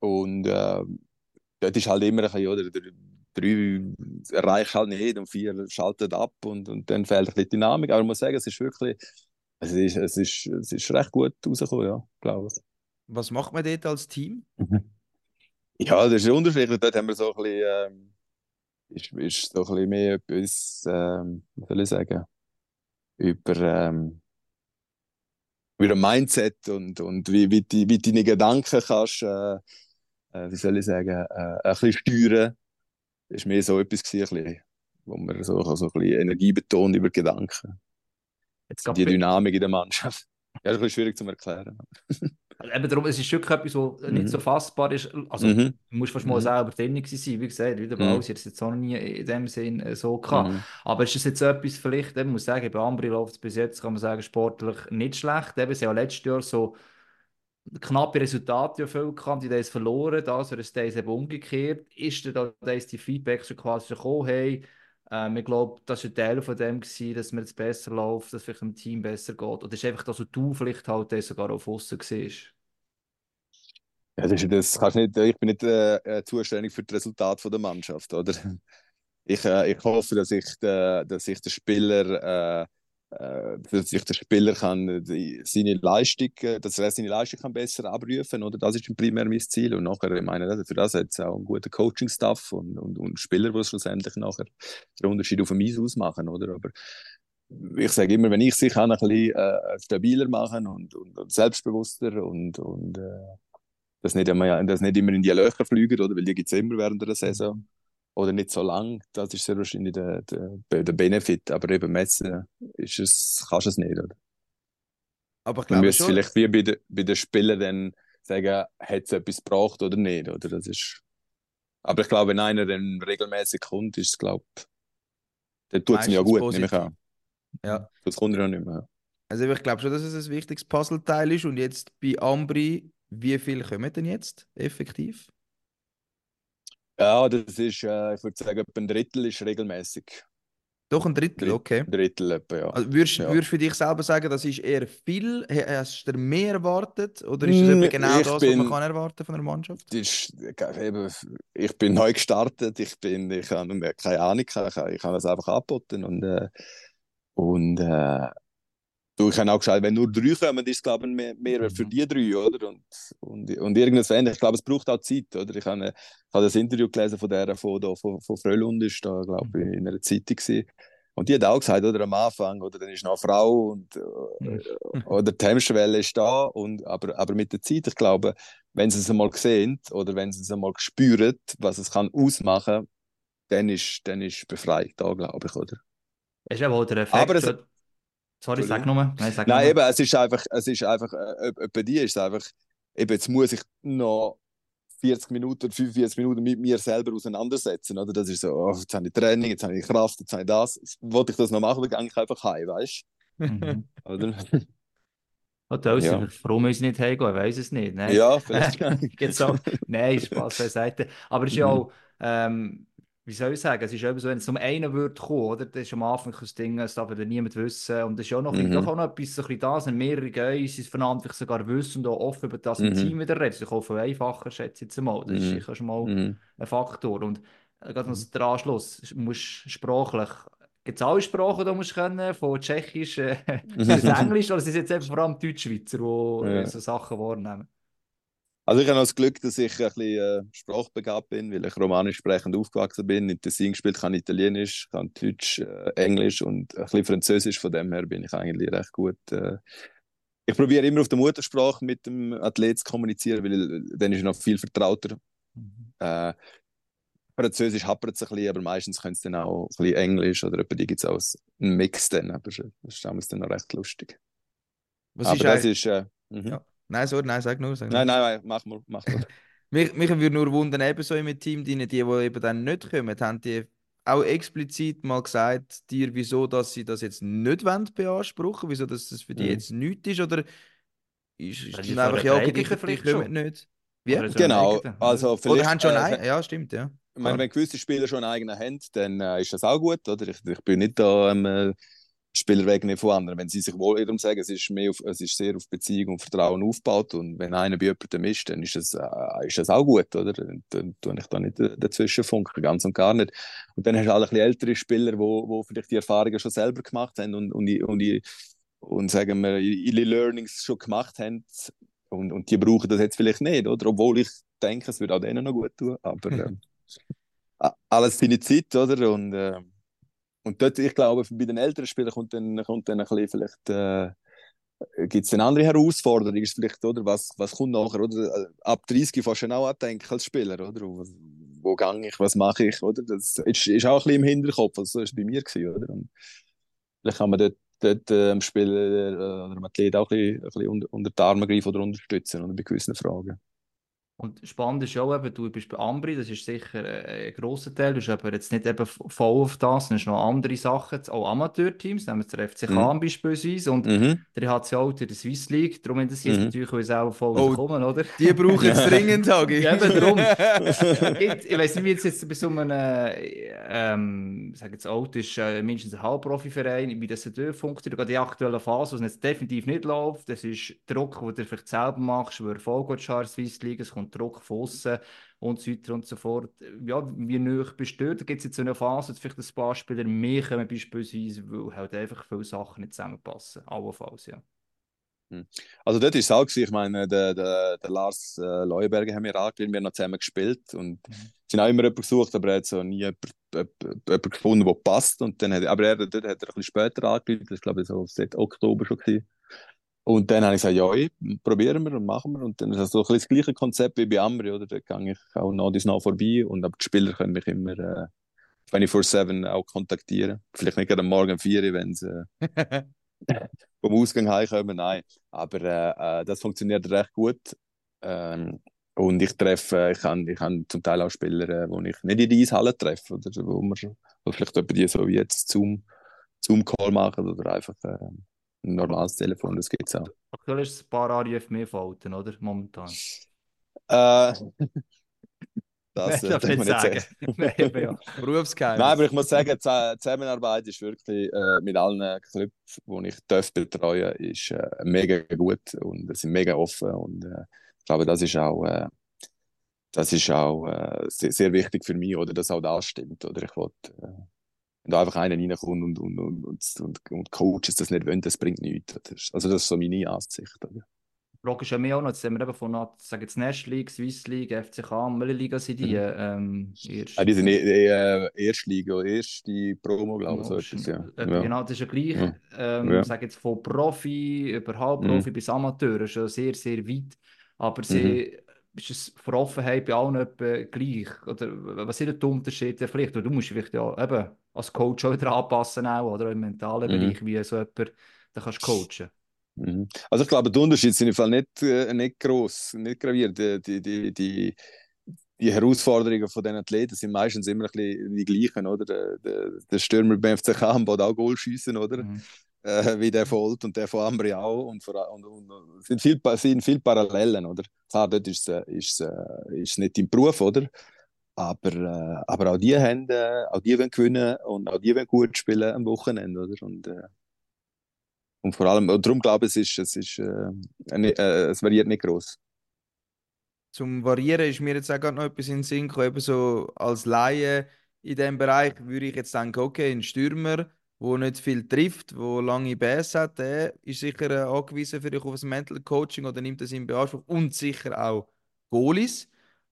Und äh, dort ist halt immer ein bisschen, oder? Der, drei erreicht halt nicht und vier schaltet ab und, und dann fehlt ein bisschen Dynamik. Aber ich muss sagen, es ist wirklich, es ist, es ist, es ist recht gut rausgekommen, ja, glaube ich. Was macht man dort als Team? Ja, das ist unterschiedlich. Dort haben wir so ein bisschen, ähm, ist, ist so ein bisschen mehr etwas, ähm, wie soll ich sagen, über, ähm, über ein Mindset und, und wie, wie, die, wie deine Gedanken kannst, äh, äh, wie soll ich sagen, äh, ein bisschen steuern. Das war mehr so etwas, gewesen, ein bisschen, wo man so, so ein bisschen Energie betont über Gedanken. Jetzt Die Dynamik in der Mannschaft. Ja, das ist ein bisschen schwierig zu erklären. Eben darum, es ist wirklich etwas, was nicht Mhm. so fassbar ist. Also, Mhm. du musst fast mal Mhm. selber drin sein. Wie gesagt, wieder Mhm. bei alles, jetzt auch noch nie in dem Sinn äh, so gehabt. Mhm. Aber ist das jetzt etwas vielleicht, ich muss sagen, bei Ambri läuft es bis jetzt, kann man sagen, sportlich nicht schlecht. Eben, sie haben ja letztes Jahr so knappe Resultate viel gehabt, die haben es verloren, das oder ist das eben umgekehrt. Ist da da ist die Feedback schon quasi gekommen, hey, ähm, ich glaube, das war ein Teil von dem, gewesen, dass mir jetzt besser läuft, dass vielleicht dem Team besser geht. Oder ist einfach, dass du vielleicht halt sogar auf außen siehst? Ja, das, das kannst nicht, ich bin nicht äh, äh, zuständig für das Resultat der Mannschaft, oder? Ich, äh, ich hoffe, dass ich, äh, dass ich den Spieler, äh, dass ich den Spieler kann, die, seine Leistung, äh, dass er seine Leistung kann besser abrufen, oder? Das ist primär mein Ziel. Und nachher, ich meine, das- für das hat es auch einen guten Coaching-Staff und, und, und Spieler, die schlussendlich nachher den Unterschied auf dem Eis ausmachen, oder? Aber ich sage immer, wenn ich sie kann, ein bisschen äh, stabiler machen und, und, und selbstbewusster und, und äh, dass nicht, immer, dass nicht immer in die Löcher fliegen, oder? Weil die gibt es immer während der Saison. Oder nicht so lang. Das ist sehr wahrscheinlich der, der, der Benefit. Aber eben messen ist es, kannst du es nicht, oder? Aber ich glaube schon, vielleicht wie bei, den- bei den Spielern dann sagen, hat es etwas gebraucht oder nicht, oder? Das ist... Aber ich glaube, wenn einer dann regelmäßig kommt, ist es, glaube dann tut es ja gut, nehme ich positiv. an. Ja. Das kommt ja nicht mehr. also ich glaube schon, dass es ein wichtiges Puzzleteil ist. Und jetzt bei Ambri, wie viel kommen denn jetzt effektiv? Ja, das ist, äh, ich würde sagen, etwa ein Drittel ist regelmäßig. Doch ein Drittel, Dritt- okay. Ein Drittel etwa, ja. Also würdest Ja. du für dich selber sagen, das ist eher viel? Hast du mehr erwartet? Oder ist das etwa genau ich das, was bin- man kann erwarten von einer Mannschaft? Ist, äh, eben, ich bin neu gestartet, ich bin, ich habe keine Ahnung, ich, habe- ich habe das einfach angeboten und, äh, und äh, Du, ich habe auch gesagt, wenn nur drei kommen, ist es, glaube ich, mehr, mehr für Mhm. die drei, oder? Und, und, und irgendwas verändert. Ich glaube, es braucht auch Zeit, oder? Ich habe, ich habe das Interview gelesen von der, von, von, von Frölund, ist da, glaube ich, in einer Zeitung gewesen. Und die hat auch gesagt, oder, am Anfang, oder, dann ist noch eine Frau und, Mhm. äh, oder die Hemmschwelle ist da, und, aber, aber mit der Zeit, ich glaube, wenn sie es einmal sehen, oder wenn sie es einmal spüren, was es kann ausmachen, dann ist, dann ist Befreiung da, glaube ich, oder? Es ist eben auch der Effekt. Aber es- Sorry, sag nur. Nein, sag Nein, nur. eben, es ist einfach, es ist einfach, äh, äh, bei dir ist es einfach, eben, jetzt muss ich noch 40 Minuten oder 45 Minuten mit mir selber auseinandersetzen, oder? Das ist so, oh, jetzt habe ich Training, jetzt habe ich Kraft, jetzt habe ich das. Wollte ich das noch machen, dann gehe ich einfach heim, weißt Mhm. du? Oder? Oh, toll, Ja. Warum müssen nicht heimgehen? Ich weiß es nicht. Nein. ja, vielleicht. Nein, Spaß beiseite. Aber es ist ja Mhm. auch, ähm, wie soll ich sagen, es ist eben so, wenn es um einen würde kommen, oder? Das ist am Anfang ein Ding, das darf dann niemand wissen. Und das ist auch noch, Mhm. auch noch etwas so ein bisschen da, sind mehrere Guys, voneinander vielleicht sogar wissen und auch offen über das im Mhm. Team wieder reden. Das ist auch viel einfacher, schätze ich jetzt mal. Das ist Mhm. sicher schon mal Mhm. ein Faktor. Und äh, gerade noch der Anschluss, du musst sprachlich, gibt es alle Sprachen, die du musst können, von Tschechisch äh, bis Englisch, oder sind es jetzt eben vor allem Deutschschweizer, die äh, Ja. so Sachen wahrnehmen? Also ich habe das Glück, dass ich ein bisschen äh, sprachbegabt bin, weil ich romanisch sprechend aufgewachsen bin. In Tessin gespielt, kann Italienisch, kann Deutsch, äh, Englisch und ein bisschen Französisch. Von dem her bin ich eigentlich recht gut. Äh. Ich probiere immer auf der Muttersprache mit dem Athlet zu kommunizieren, weil dann ist er noch viel vertrauter. Mhm. Äh, Französisch happert es ein bisschen, aber meistens können sie dann auch ein bisschen Englisch oder etwa die gibt es auch einen Mix dann, aber das ist damals dann noch recht lustig. Was aber ist das ist... Äh, mhm. Ja. Nein, sorry, nein, sag nur. Sag nur. Nein, nein, nein, mach mal, mach mal. Mich, mich würde nur wundern, eben so im Team, die, die, die eben dann nicht kommen, haben die auch explizit mal gesagt, dir, wieso dass sie das jetzt nicht wollen beanspruchen, wieso dass das für die Mhm. jetzt nichts ist, oder ist, ist Das dann einfach, ja, okay, die, die kommen schon. nicht. Wie? Oder Genau, also Oder haben schon äh, einen? Ja, stimmt, ja. Ich meine, wenn gewisse Spieler schon einen eigenen haben, dann äh, ist das auch gut, oder? Ich, ich bin nicht da am äh, Spieler wegnehmen von anderen. Wenn sie sich wohl darum sagen, es ist, mehr auf, es ist sehr auf Beziehung und Vertrauen aufgebaut und wenn einer bei jemandem ist, dann ist das, äh, ist das auch gut, oder? Dann, tue ich da nicht äh, dazwischen funken, ganz und gar nicht. Und dann hast du halt ein ältere Spieler, die wo, wo vielleicht die Erfahrungen schon selber gemacht haben und, und, und, und, und sagen wir, ihre Learnings schon gemacht haben und, und die brauchen das jetzt vielleicht nicht, oder? Obwohl ich denke, es würde auch denen noch gut tun, aber a- alles seine Zeit, oder? Und, äh, und dort, ich glaube, bei den älteren Spielern kommt dann, kommt dann ein bisschen vielleicht, äh, gibt eine andere Herausforderung, ist vielleicht, oder? Was, was kommt nachher, oder? Äh, Ab 30 fängst du dann auch denken als Spieler, oder? Wo, wo gehe ich, was mache ich, oder? Das ist, ist auch ein bisschen im Hinterkopf, also so es bei mir gewesen, oder? Und vielleicht kann man dort, dort äh, dem Spieler äh, oder dem Athlet auch ein bisschen, ein bisschen unter, unter die Arme greifen oder unterstützen, oder? Bei gewissen Fragen. Und spannend ist ja auch eben, du bist bei Ambri, das ist sicher äh, ein grosser Teil, du bist aber jetzt nicht eben voll auf das, sondern es noch andere Sachen, auch Amateurteams, nehmen wir den FCK Mhm. beispielsweise und Mhm. der hat ja auch die Swiss League, darum interessiert es Mhm. natürlich, sie auch voll Oh. kommen, oder? Die brauchen es dringend, Hagi. Ja, eben darum. Gibt- ich weiß nicht, wie jetzt, jetzt bei so einem, äh, ähm, ich sage jetzt alt ist, äh, mindestens ein Halbprofiverein, wie das dort funktioniert. Gerade die aktuelle Phase, wo es jetzt definitiv nicht läuft, das ist Druck, den du vielleicht selber machst, wo Erfolg in der Swiss League, es kommt Druck von außen und so weiter und so fort. Ja, wie du dort? Da gibt es jetzt so eine Phase, dass vielleicht ein paar Spieler mehr kommen, beispielsweise, weil halt einfach viele Sachen nicht zusammenpassen. Allenfalls, ja. Also dort ist es auch ich meine, der, der, der Lars äh, Leuenberger haben wir angelernt, wir haben noch zusammen gespielt und Mhm. sind auch immer jemanden gesucht, aber er hat so nie jemanden, jemanden, gefunden, der passt und dann hat, aber er, dort hat er ein bisschen später angelernt, das glaube ich so seit Oktober schon gewesen. Und dann habe ich gesagt, ja, ey, probieren wir und machen wir und dann ist das so ein bisschen das gleiche Konzept wie bei Amri, oder? Da gehe ich auch noch dies noch vorbei und aber die Spieler können mich immer äh, 24-7 auch kontaktieren. Vielleicht nicht gerade am Morgen um 4 Uhr, wenn sie äh, vom Ausgang heimkommen, nein. Aber äh, äh, das funktioniert recht gut. Ähm, und ich treffe, ich habe ich zum Teil auch Spieler, äh, wo ich nicht in die Eishalle treffe, oder wo wo vielleicht etwa die so wie jetzt Zoom, Zoom-Call machen oder einfach äh, ein normales Telefon, das gibt es auch. Aktuell ist es ein paar Anrufe mehr Falten, oder? Momentan. Äh, das Nein, äh, darf darf nicht sagen. sagen. Nein. Berufsgeheimnis. Aber ich muss sagen, die Zusammen- Zusammenarbeit ist wirklich äh, mit allen Clubs, die ich darf betreuen, ist äh, mega gut und sind mega offen und äh, ich glaube, das ist auch, äh, das ist auch äh, sehr, sehr wichtig für mich, oder dass auch das stimmt, oder ich wollte, äh, wenn da einfach einer reinkommt und, und, und, und, und, und Coaches das nicht wollen, das bringt nichts. Das ist, also das ist so meine Ansicht. Oder? Frage ist ja mehr auch noch, jetzt haben wir eben von, sagen jetzt Nash League, Swiss League, FCK, welche Liga sind die? Ähm, erst- Ah, die sind eh, eh, Erstliga, erste Promo, glaube ich, so etwas, ja. Äh, ja. Genau, das ist ja gleich. Ja. Ähm, Ja. sag jetzt von Profi über Halbprofi bis Amateur, schon sehr, sehr weit. Aber Mhm. Ist es von Offenheit bei allen etwa gleich? Oder was sind die Unterschiede vielleicht? Weil Du musst vielleicht ja eben als Coach auch wieder anpassen, auch, oder im mentalen Mhm. Bereich, wie so jemand, da kannst du coachen. Mhm. Also ich glaube, die Unterschiede sind im Fall nicht, äh, nicht gross, nicht gravierend. Die, die, die, die, die Herausforderungen von den Athleten sind meistens immer ein bisschen die gleichen, oder? Der, der, der Stürmer beim FCK am auch Goal schiessen, oder? Mhm. Äh, wie der von Olt und der von Ambri auch. Und, und, und, und sind viel, sind viel Parallelen, oder? Klar, dort ist es äh, äh, nicht im Beruf, oder? Aber, äh, aber auch die haben, äh, auch die wollen gewinnen und auch die wollen gut spielen am Wochenende, oder? Und, äh, und vor allem, und darum glaube ich, es ist, es ist, es variiert nicht groß. Zum Variieren ist mir jetzt auch gerade noch etwas in den Sinn gekommen, eben so als Laie in diesem Bereich würde ich jetzt denken, okay, ein Stürmer, der nicht viel trifft, der lange Bässe hat, der ist sicher äh, angewiesen für dich auf ein Mental Coaching oder nimmt das in Beanspruch und sicher auch Goalies.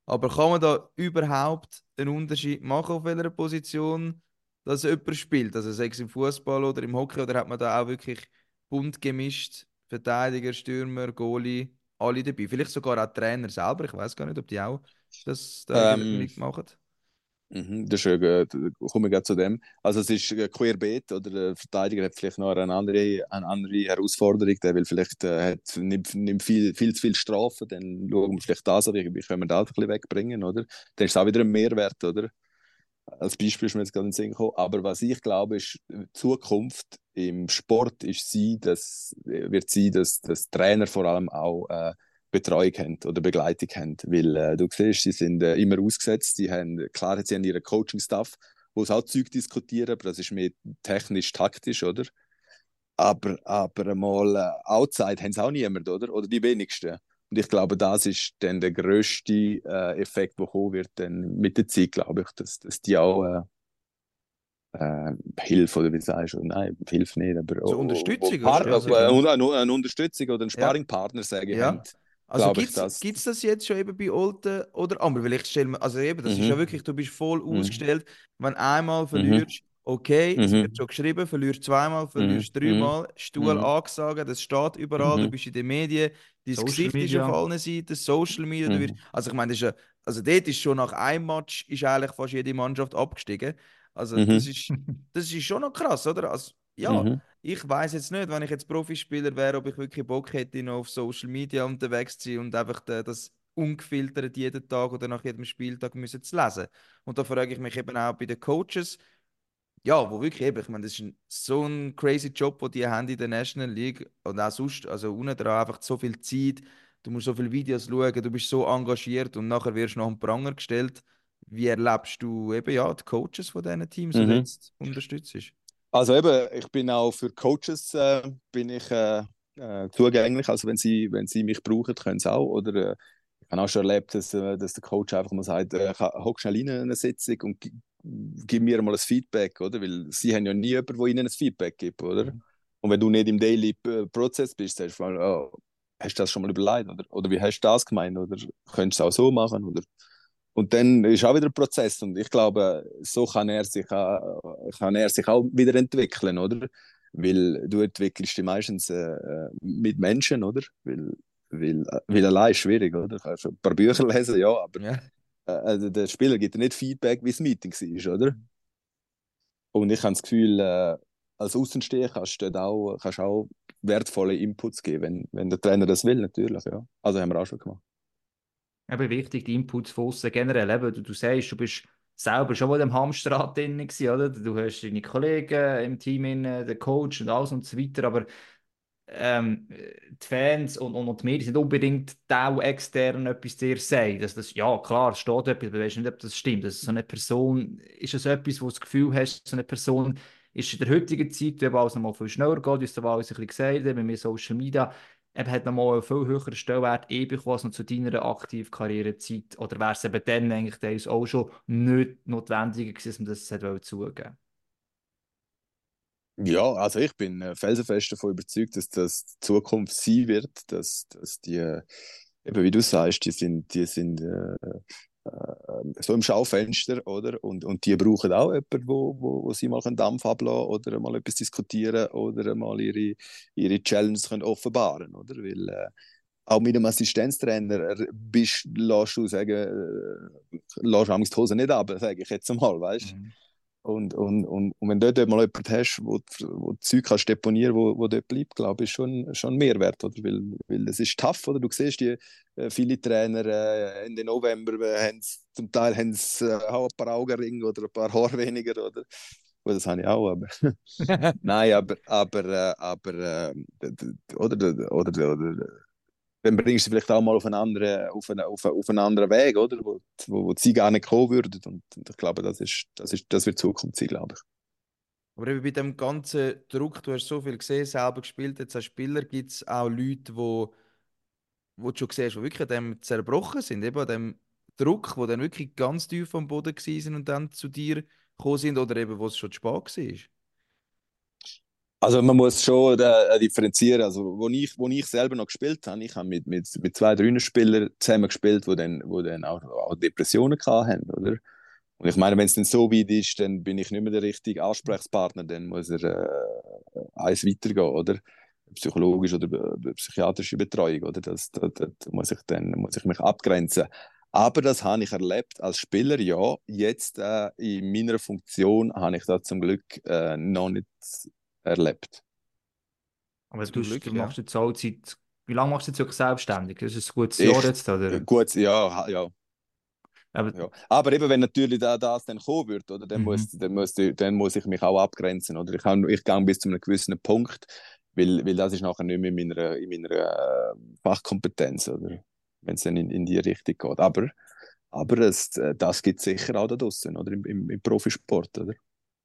Aber kann man da überhaupt einen Unterschied machen, auf welcher Position dass jemand spielt? Also sei es im Fußball oder im Hockey, oder hat man da auch wirklich bunt gemischt, Verteidiger, Stürmer, Goalie, alle dabei? Vielleicht sogar auch Trainer selber, ich weiß gar nicht, ob die auch das da Ähm, mitmachen. Mhm, das ist äh, wir gerade zu dem. Also es ist äh, querbeet oder der Verteidiger hat vielleicht noch eine andere, eine andere Herausforderung. Der will vielleicht äh, hat, nimmt, nimmt viel, viel zu viel Strafen. Dann schauen wir vielleicht das an, wie, können wir das ein bisschen wegbringen, oder? Dann ist es auch wieder ein Mehrwert, oder? Als Beispiel ist mir jetzt gerade in den Sinn gekommen. Aber was ich glaube, ist, die Zukunft im Sport ist sie, dass, wird sie, dass, dass Trainer vor allem auch äh, Betreuung haben oder Begleitung haben. Weil äh, du siehst, sie sind äh, immer ausgesetzt. Sie haben, klar, sie haben ihren Coaching-Staff, wo sie auch Zeug diskutieren, aber das ist mehr technisch-taktisch, oder? Aber, aber mal äh, outside haben sie auch niemand, oder? Oder die wenigsten. Und ich glaube, das ist dann der grösste äh, Effekt, der kommen wird dann mit der Zeit, glaube ich, dass, dass die auch äh, äh, Hilfe oder wie sagst du? Nein, Hilfe nicht, aber So Unterstützung, oder? Partner, Also- äh, eine, eine Unterstützung oder einen Ja. Sparringpartner, sage ich, Ja. haben. Also gibt es das jetzt schon eben bei Olten oder Amber? Weil ich stelle mir, also eben, das ist Mhm. ja wirklich, du bist voll Mhm. ausgestellt. Wenn einmal verlierst, okay, es Mhm. wird schon geschrieben, verlierst zweimal, verlierst Mhm. dreimal, Stuhl Mhm. angesagt, das steht überall, du Mhm. bist in den Medien, dein Social Gesicht ist Media. auf allen Seiten, Social Media, du Mhm. wirst, also ich meine, das ist ja, also dort ist schon nach einem Match ist eigentlich fast jede Mannschaft abgestiegen. Also Mhm. das ist, das ist schon noch krass, oder? Also, ja, Mhm. ich weiß jetzt nicht, wenn ich jetzt Profispieler wäre, ob ich wirklich Bock hätte, noch auf Social Media unterwegs zu sein und einfach das ungefiltert jeden Tag oder nach jedem Spieltag müssen zu lesen. Und da frage ich mich eben auch bei den Coaches, ja, wo wirklich eben, ich meine, das ist ein, so ein crazy Job, den die haben in der National League und auch sonst, also unten dran einfach so viel Zeit, du musst so viele Videos schauen, du bist so engagiert und nachher wirst du noch am Pranger gestellt. Wie erlebst du eben ja die Coaches von diesen Teams, die du Mhm. jetzt unterstützt? Also eben, ich bin auch für Coaches äh, bin ich, äh, äh, zugänglich. Also wenn sie, wenn sie mich brauchen, können sie auch. Oder äh, ich habe auch schon erlebt, dass, äh, dass der Coach einfach mal sagt, äh, hock schnell rein in eine Sitzung und gi- gib mir mal ein Feedback, oder? Weil sie haben ja nie jemanden, der ihnen ein Feedback gibt, oder? Und wenn du nicht im Daily Prozess bist, sagst du, oh, hast du das schon mal überlegt, oder? Oder wie hast du das gemeint, oder könntest du es auch so machen, oder? Und dann ist auch wieder ein Prozess und ich glaube, so kann er sich auch, kann er sich auch wieder entwickeln, oder? Weil du entwickelst dich meistens äh, mit Menschen, oder? Weil, weil, weil allein ist schwierig, oder? Du kannst ein paar Bücher lesen, ja, aber Ja. äh, also der Spieler gibt dir nicht Feedback, wie das Meeting war, oder? Und ich habe das Gefühl, äh, als Außensteher kannst du auch, kannst auch wertvolle Inputs geben, wenn, wenn der Trainer das will, natürlich, ja. Also haben wir auch schon gemacht. Eben wichtig, die Inputs von außen generell. Eben, du, du sagst, du bist selber schon mal im Hamsterrad drin oder? Du hast deine Kollegen im Team, inne, den Coach und alles und so weiter, aber ähm, die Fans und, und, und die Medien sind unbedingt da extern etwas dir sagen. Dass das, ja, klar, es steht etwas, aber weißt nicht, ob das stimmt. Das ist so eine Person, ist das etwas, wo du das Gefühl hast, so eine Person ist in der heutigen Zeit, wo alles nochmal viel schneller geht, wie es alles ein bisschen gesagt hat, mit Social Media, eben hat nochmal einen viel höheren Stellwert eh bekommen als noch zu deiner aktiven Karrierezeit. Oder wäre es eben dann eigentlich auch schon nicht notwendiger gewesen, dass man das hat zugeben Ja, also ich bin äh, felsenfest davon überzeugt, dass das die Zukunft sein wird, dass, dass die, äh, eben wie du sagst, die sind, die sind äh, so im Schaufenster, oder? Und, und die brauchen auch jemanden, wo, wo, wo sie mal einen Dampf ablassen oder mal etwas diskutieren oder mal ihre, ihre Challenges können offenbaren oder? Weil äh, auch mit einem Assistenztrainer äh, bist, lässt du sagen, äh, lässt die Hose nicht ab, sage ich jetzt mal, weißt Mhm. Und, und, und, und wenn du dort mal jemanden hast, wo, wo Zeug kannst deponieren, wo, wo dort bleibt, glaube ich, schon, schon Mehrwert, oder? Weil, weil es ist tough, oder? Du siehst, die, äh, viele Trainer äh, Ende November äh, haben zum Teil haben sie, äh, auch ein paar Augenringe oder ein paar Haare weniger, oder? Well, das habe ich auch, aber nein, aber, aber, äh, aber äh, oder, oder, oder dann bringst du sie vielleicht auch mal auf einen anderen, auf einen, auf einen, auf einen anderen Weg, oder? Wo, wo, wo sie gar nicht kommen würden. Und, und ich glaube, das, ist, das, ist, das wird Zukunft sein, glaube ich. Aber eben bei dem ganzen Druck, du hast so viel gesehen, selber gespielt, jetzt als Spieler gibt es auch Leute, wo, wo du schon siehst, die wirklich an dem zerbrochen sind, eben an dem Druck, wo dann wirklich ganz tief am Boden sind und dann zu dir gekommen sind oder eben, wo es schon zu spät war. Also man muss schon äh, differenzieren. Also wo ich, wo ich selber noch gespielt habe, ich habe mit, mit, mit zwei, drei Spielern zusammen gespielt, wo dann, wo dann auch, auch Depressionen hatten, oder? Und ich meine, wenn es dann so weit ist, dann bin ich nicht mehr der richtige Ansprechpartner, dann muss er äh, eins weitergehen, oder? Psychologische oder äh, psychiatrische Betreuung, oder? Das, das, das muss ich dann muss ich mich abgrenzen. Aber das habe ich erlebt als Spieler, ja. Jetzt äh, in meiner Funktion habe ich das zum Glück äh, noch nicht erlebt. Aber du, Glück, du ja. machst jetzt auch Zeit, wie lange machst du jetzt wirklich selbstständig? Das ist ein gutes Ich- Jahr jetzt, oder? Gut, ja, ha- ja, Aber, ja. Aber eben, wenn natürlich da, das dann kommen wird, oder, dann, Mhm. muss, dann, muss, ich- dann muss ich mich auch abgrenzen. Oder? Ich, kann, ich gehe bis zu einem gewissen Punkt, weil, weil das ist nachher nicht mehr in meiner, in meiner äh, Fachkompetenz, oder? wenn es dann in, in die Richtung geht. Aber, aber es, äh, das gibt es sicher auch da draußen, oder? Im, im, im Profisport. Oder?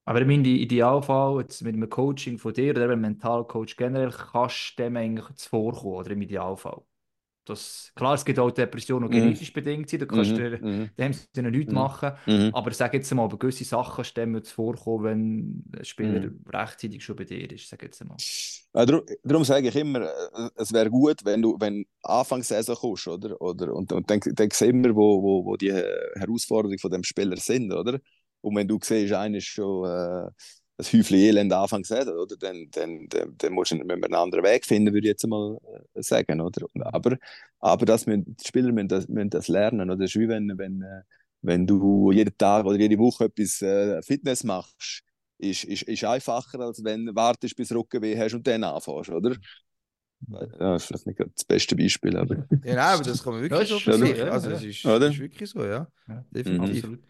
Aber in meinem Idealfall, jetzt mit einem Coaching von dir oder einem Mentalcoach generell, kannst du dem eigentlich zuvorkommen, oder im Idealfall. Das, klar, es gibt auch Depressionen, die Mhm. genetisch bedingt sind, da kannst du mhm, dem Sinne nichts Mhm. machen. mhm. Aber sag jetzt mal, bei gewissen Sachen stemmen zuvorkommen, wenn ein Spieler Mhm. rechtzeitig schon bei dir ist, sag jetzt mal. Ja, darum, darum sage ich immer, äh, es wäre gut, wenn du, wenn Anfangssaison kommst, oder? oder und, und dann, dann sehen wir, wo, wo, wo die Herausforderungen von dem Spieler sind, oder? Und wenn du siehst, einer ist schon äh, ein Häufchen Elend Anfangssaison, oder? Dann, dann, dann, dann musst du müssen wir einen anderen Weg finden, würde ich jetzt mal äh, sagen, oder? Aber, aber das müssen, die Spieler müssen das, müssen das lernen, oder? Das ist wie wenn, wenn, äh, wenn du jeden Tag oder jede Woche etwas äh, Fitness machst, ist, ist, ist einfacher, als wenn du wartest, bis du Rückenweh hast und dann anfängst, oder? Ja, das ist vielleicht nicht das beste Beispiel, aber. Ja, nein, aber das kann man wirklich so ist schon für so, sich. ja, Also, ja. es ist, ist wirklich so, ja. Ja, Definitiv. Absolut.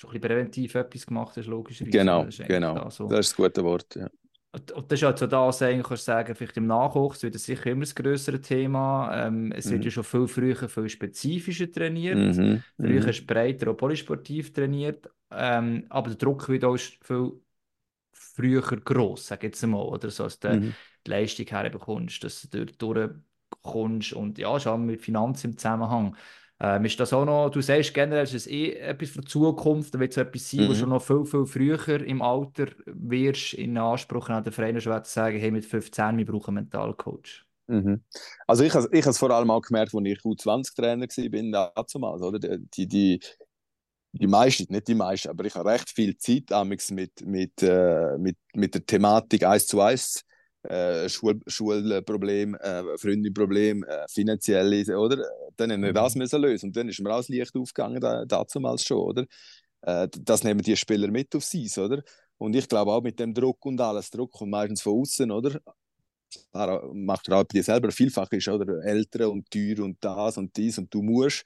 Schon ein bisschen präventiv etwas gemacht hast, logischerweise. Genau, Das ist genau. da so. Das ist das gute Wort, ja. Und das ist halt so das, eigentlich kannst du sagen, vielleicht im Nachwuchs wird es sicher immer das größere Thema. Ähm, es wird Mhm. ja schon viel früher, viel spezifischer trainiert. Mhm, Früher mhm. du breiter auch polysportiv trainiert. Ähm, aber der Druck wird auch viel früher gross, sag jetzt mal, oder so, dass du Mhm. die Leistung herbekommst, dass du dort durchkommst und ja, schon mit Finanzen im Zusammenhang. Ähm, ist das auch noch, du sagst generell, ist es eh etwas für die Zukunft, da wird es etwas sein, wo Mhm. schon noch viel, viel früher im Alter wirst in Anspruch an den Vereinen zu sagen, hey, mit 15, wir brauchen einen Mentalcoach. Mhm. Also ich habe ich es vor allem auch gemerkt, als ich U20-Trainer war, damals, oder? Die, die, die meisten, nicht die meisten, aber ich habe recht viel Zeit amigs mit, mit, äh, mit, mit der Thematik eins zu eins, äh, Schul, Schulproblem, äh, Freundinproblem, äh, finanzielle, oder? Dann haben wir Mhm. das müssen lösen und dann ist mir auch das Licht aufgegangen, da, damals schon, oder? Äh, das nehmen die Spieler mit aufs Eis, oder? Und ich glaube auch mit dem Druck und alles, Druck kommt meistens von außen, oder? Klar, macht er auch bei dir selber vielfach ist, oder? Eltern und teuer und das und dies und du musst.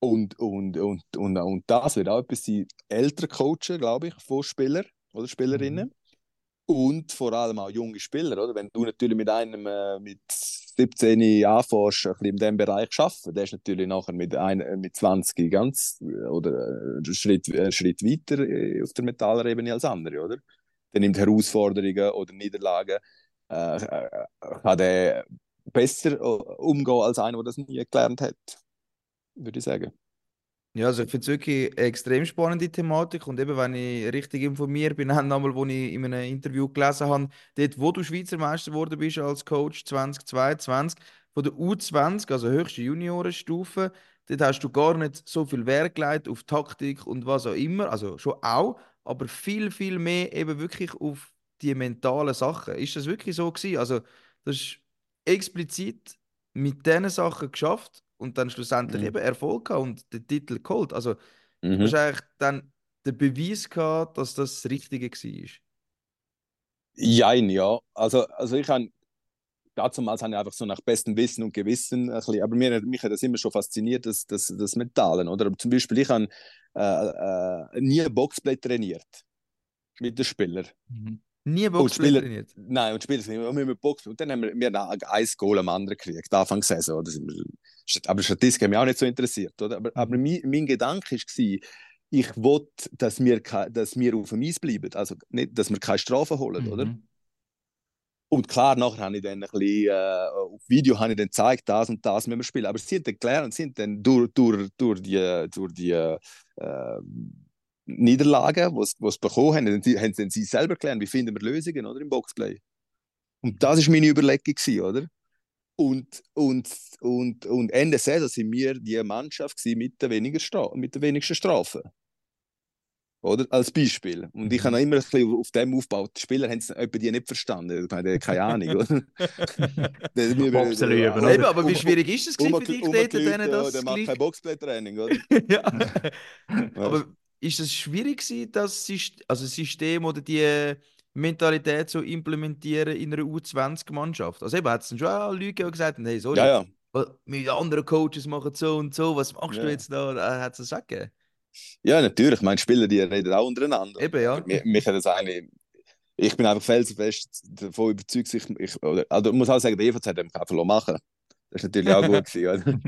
Und, und, und, und, und das wird auch etwas sein, Eltern coachen, glaube ich, von Spielern oder Spielerinnen. Und vor allem auch junge Spieler, oder? Wenn du natürlich mit einem äh, mit 17 anfängst, ein bisschen in diesem Bereich arbeiten, der ist natürlich nachher mit, ein, äh, mit 20 ganz äh, oder äh, Schritt, einen Schritt weiter äh, auf der Metaller-Ebene als andere, oder? Der nimmt Herausforderungen oder Niederlagen, äh, äh, kann der besser äh, umgehen als einer, der das nie gelernt hat, würde ich sagen. Ja, also ich finde es wirklich eine extrem spannende Thematik und eben, wenn ich richtig informiert bin, haben einmal, wo ich in einem Interview gelesen habe, dort, wo du Schweizer Meister geworden bist als Coach 2022, von der U20, also höchste Juniorenstufe, dort hast du gar nicht so viel Wert gelegt auf Taktik und was auch immer, also schon auch, aber viel, viel mehr eben wirklich auf die mentalen Sachen. Ist das wirklich so gewesen? Also das ist explizit mit diesen Sachen geschafft und dann schlussendlich Mhm. eben Erfolg gehabt und den Titel geholt. Also Mhm. hast eigentlich dann den Beweis gehabt, dass das das Richtige war. Jein, ja. Also, also ich habe, damals habe ich einfach so nach bestem Wissen und Gewissen, ein bisschen, aber mir, mich hat das immer schon fasziniert, das, das, das Mentalen, oder? Aber zum Beispiel, ich habe äh, äh, nie Boxplay trainiert mit den Spielern. Mhm. Nie Boxplay Spieler, trainiert. nein, und Spieler sind immer mit Boxplay. Und dann haben wir, wir ein Goal am anderen gekriegt, Anfang der Saison. Oder? Sind wir, aber Statistik hat mich auch nicht so interessiert, oder? Aber, aber mein, mein Gedanke war, ich wollte, dass wir, dass wir auf dem Eis bleiben, also nicht, dass wir keine Strafen holen, oder? Mhm. Und klar, nachher habe ich dann ein bisschen, äh, auf Video habe ich dann gezeigt, das und das müssen wir spielen. Aber sie sind dann gelernt, sie sind dann durch, durch, durch die, durch die äh, Niederlagen, die sie bekommen haben, haben sie, haben selber gelernt, wie finden wir Lösungen oder, im Boxplay. Und das war meine Überlegung, gewesen, oder? Und, und, und, und Ende Saison sind wir die Mannschaft gewesen mit der, weniger Stra mit der wenigsten Strafen. Oder? Als Beispiel. Und ich Mhm. habe immer ein bisschen auf dem aufgebaut. Die Spieler haben es etwa die nicht verstanden. Ich meine, keine Ahnung, oder? Das- wir- Bobsel üben, um- oder? Eben, aber wie schwierig ist es um- für dich, um- dort, um- denen ja, das Der macht kein Boxplay-Training, oder? ja. aber ist es schwierig gewesen, das System, also das System oder die Mentalität so implementieren in einer U20-Mannschaft? Also eben, hat es schon auch Leute die gesagt haben, hey, sorry, Ja, ja. meine anderen Coaches machen so und so, was machst du Ja. jetzt da? Hat es das auch gegeben? Ja, natürlich. Meine Spieler, die reden auch untereinander. Eben, ja. Mich, mich hat das eigentlich. Ich bin einfach felsenfest davon überzeugt, ich, ich, oder, also ich muss auch sagen, der EVZ hat mich einfach machen Das ist natürlich auch gut gewesen, oder?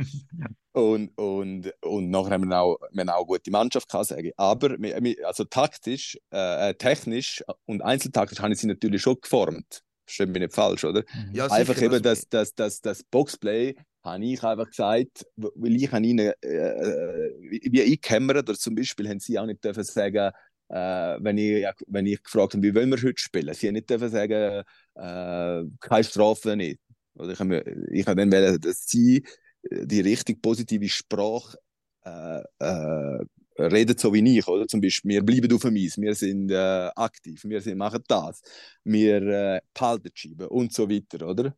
Und, und, und nachher haben wir auch, wir haben auch eine gute Mannschaft gehabt, sage ich. Aber wir- also taktisch, äh, technisch und einzeltaktisch haben sie natürlich schon geformt. Versteht mich nicht falsch, oder? Ja, einfach sicher, eben das, das, das, das Boxplay habe ich einfach gesagt, weil ich an ihnen äh, wie eingekämmert oder zum Beispiel haben sie auch nicht dürfen sagen, äh, wenn, ich, ja, wenn ich gefragt habe, wie wollen wir heute spielen, sie haben nicht dürfen sagen, äh, keine Strafe nicht. Oder ich habe mir- ich habe dann wollen, dass sie die richtig positive Sprache äh, äh, reden so wie ich, oder? Zum Beispiel, wir bleiben auf dem Eis, wir sind äh, aktiv, wir sind, machen das, wir äh, behalten Scheibe und so weiter, oder?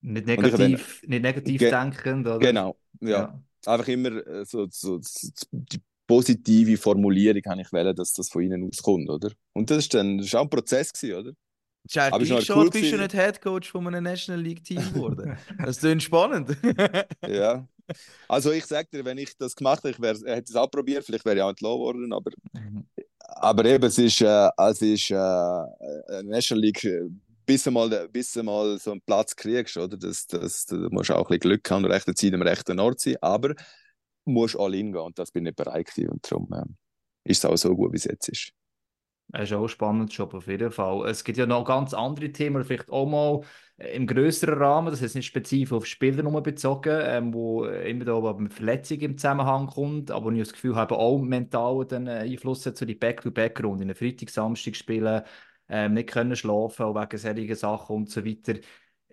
Nicht hab dann- negativ, nicht negativ Ge- denkend, oder? Genau, ja. Einfach immer äh, so, so, so, so die positive Formulierung habe ich wählen, dass das von ihnen auskommt, oder? Und das ist dann das ist auch ein Prozess gewesen, oder? Eigentlich Aber ist gewesen. nicht Headcoach von einem National League Team geworden. Das klingt spannend. Ja. Also ich sage dir, wenn ich das gemacht hätte, ich wär, hätte es auch probiert, vielleicht wäre ich auch entlassen worden, aber, Mhm. aber eben, es ist, äh, es ist äh, National League, äh, bis du mal, bis du mal so einen Platz kriegst, oder? Das, das, da musst du auch ein bisschen Glück haben und rechte Zeit am rechten Ort sein, aber du musst all in gehen und das bin ich nicht bereit gewesen und darum äh, ist es auch so gut, wie es jetzt ist. Das ist auch ein spannender Job auf jeden Fall. Es gibt ja noch ganz andere Themen, vielleicht auch mal äh, im größeren Rahmen, das heißt nicht spezifisch auf Spieler nur bezogen, ähm, wo äh, immer da mit Verletzungen im Zusammenhang kommt, aber ich das Gefühl habe, auch mental dann äh, Einfluss hat, so die Back-to-Back-Runde, in Freitag, Samstag spielen, ähm, nicht können schlafen, auch wegen solchen Sachen und so weiter.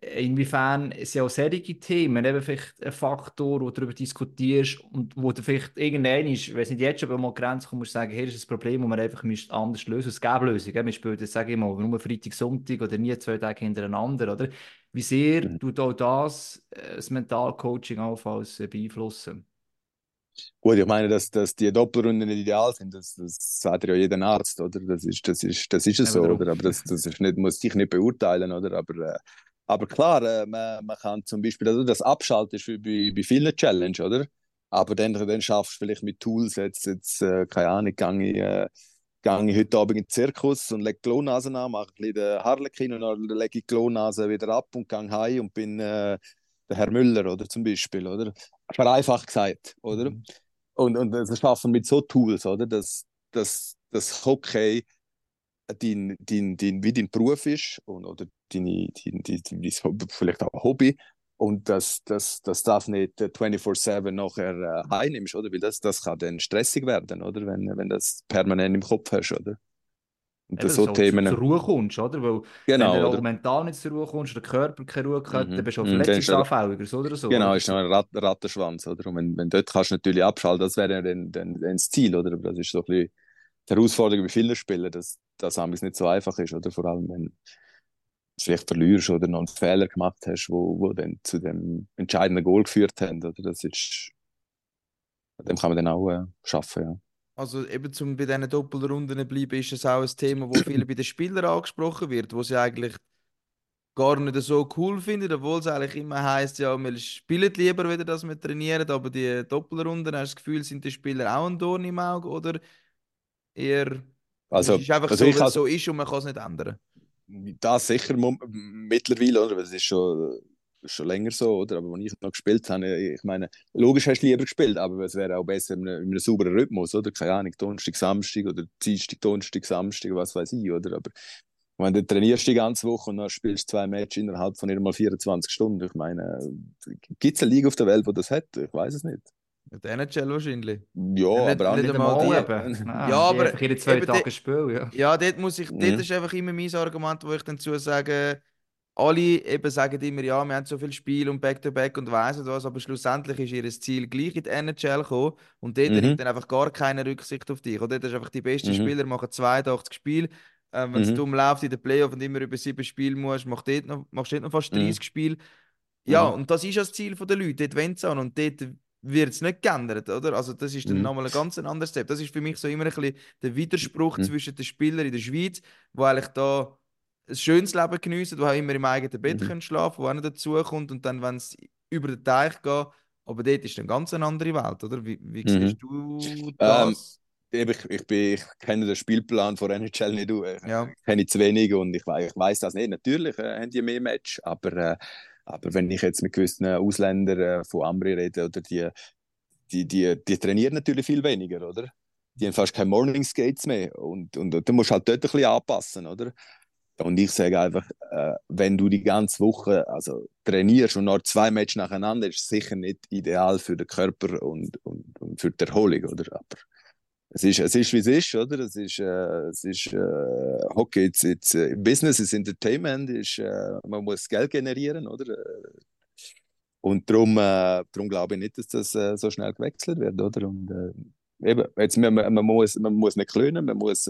Inwiefern sind auch solche Themen eben vielleicht ein Faktor, wo du darüber diskutierst und wo du vielleicht irgendwann, ich weiß nicht jetzt schon, aber mal Grenze du sagen, hier ist ein Problem, das man einfach müsste anders lösen Es gäbe Lösungen. Wir spielen jetzt, sage ich mal, nur Freitag, Sonntag oder nie zwei Tage hintereinander. Oder? Wie sehr Mhm. tut auch das äh, das Mentalcoaching allenfalls äh, beeinflussen? Gut, ich meine, dass, dass die Doppelrunden nicht ideal sind, das, das sagt ja jeder Arzt, oder? Das ist, das ist, das ist es so, Eben darum. oder? Aber das, das ist nicht, muss ich nicht beurteilen, oder? Aber, äh, aber klar, äh, man, man kann zum Beispiel, also das Abschalten ist wie bei, bei vielen Challenge, oder? Aber dann, dann schaffst du vielleicht mit Tools, jetzt, jetzt äh, keine Ahnung, gehe ich, äh, gehe ich heute Abend in den Zirkus und lege die Klonase an, mache ein bisschen den Harlekin und dann lege ich die Klonase wieder ab und gehe heim und bin äh, der Herr Müller, oder? Zum Beispiel, oder? Vereinfacht gesagt, oder? Mhm. Und, und das schaffen mit so Tools, oder? Dass, dass das Hockey dein, dein, dein, wie dein Beruf ist und, oder deine, dein, dein, dein, vielleicht auch ein Hobby. und dass, dass das nicht äh, 24-7 nachher äh, heimnimmst, oder? Weil das, das kann dann stressig werden, oder? Wenn, wenn das permanent im Kopf hast, oder? Und Eben, das so Themen. zur Ruhe kommst, oder? Weil Genau, wenn du oder? auch mental nicht zur Ruhe kommst, der Körper keine Ruhe hat, Mhm. dann bist du auch Mhm, er- verletzungsanfälliger, so oder so. Genau, oder? ist noch ein Rat Rattenschwanz, oder? Und wenn, wenn dort kannst du natürlich abschalten, das wäre ja dann, dann, dann das Ziel, oder? Aber das ist so ein bisschen die Herausforderung bei vielen Spielern, dass das nicht so einfach ist, oder? Vor allem, wenn vielleicht verlierst oder noch einen Fehler gemacht hast, wo, wo dann zu dem entscheidenden Goal geführt haben, oder? Das ist, an dem kann man dann auch äh, schaffen, ja. Also eben zum bei diesen Doppelrunden bleiben, ist es auch ein Thema, wo viele bei den Spielern angesprochen wird, wo sie eigentlich gar nicht so cool finden, obwohl es eigentlich immer heißt, ja, wir spielen lieber wieder, dass wir trainieren, aber die Doppelrunden, hast du das Gefühl, sind die Spieler auch ein Dorn im Auge oder eher Also, es ist einfach also so, ich kann- es so ist und man kann es nicht ändern. Das sicher mittlerweile, oder? Es ist schon, schon länger so, oder? Aber als ich noch gespielt habe, ich meine, logisch hast du lieber gespielt, aber es wäre auch besser in einem, in einem sauberen Rhythmus, oder? Keine Ahnung, Donnerstag, Samstag oder Dienstag, Donnerstag, Samstag, was weiß ich, oder? Aber wenn du trainierst die ganze Woche und dann spielst du zwei Matches innerhalb von mal 24 Stunden, ich meine, gibt es eine Liga auf der Welt, die das hat? Ich weiß es nicht. Die NHL wahrscheinlich. Ja, Ja, nicht- aber auch nicht nicht. einmal die. eben. Nein, Ja, aber einfach jede zwei eben Tage Spiel, ja. Ja, dort muss ich, dort Mhm. ist einfach immer mein Argument, wo ich dann zu sage, alle eben sagen immer, ja, wir haben so viel Spiel und Back-to-Back und weiss nicht was, aber schlussendlich ist ihr Ziel gleich in die NHL gekommen und dort Mhm. nimmt dann einfach gar keine Rücksicht auf dich. Oder dort ist einfach die besten Mhm. Spieler, machen 82 Spiele. Ähm, Wenn es Mhm. dumm läuft in den Playoff und immer über sieben Spiele musst, machst du dort noch, machst du dort noch fast Mhm. 30 Spiele. Ja, Mhm. und das ist ja das Ziel der Leute, dort wollen sie an und dort wird es nicht geändert, oder? Also das ist dann Mhm. nochmal ein ganz anderes Step. Das ist für mich so immer ein bisschen der Widerspruch Mhm. zwischen den Spielern in der Schweiz, die eigentlich da ein schönes Leben geniessen, die auch immer im eigenen Bett Mhm. können schlafen wo auch dazu kommt und dann, wenn es über den Teich geht, aber dort ist dann ganz eine andere Welt, oder? Wie, wie Mhm. siehst du das? Eben, ich, ich, bin, ich kenne den Spielplan von NHL nicht. Ich Ja. kenne zu wenig und ich, ich weiß das nicht. Natürlich äh, haben die mehr Match, aber, äh, aber wenn ich jetzt mit gewissen Ausländern äh, von Ambri rede, oder die, die, die, die trainieren natürlich viel weniger, oder? Die haben fast keine Morning Skates mehr und, und, und du musst halt dort ein bisschen anpassen, oder? Und ich sage einfach, äh, wenn du die ganze Woche also, trainierst und noch zwei Matches nacheinander, ist es sicher nicht ideal für den Körper und, und, und für die Erholung, oder? Aber es ist, es ist wie es ist, oder? Es ist, äh, es ist äh, Hockey, it's, it's, äh, Business ist Entertainment, ist, äh, man muss Geld generieren, oder? Äh, Und darum, äh, darum glaube ich nicht, dass das so schnell gewechselt wird, oder? Und eben, jetzt, man, man, muss, man muss nicht klönen, man muss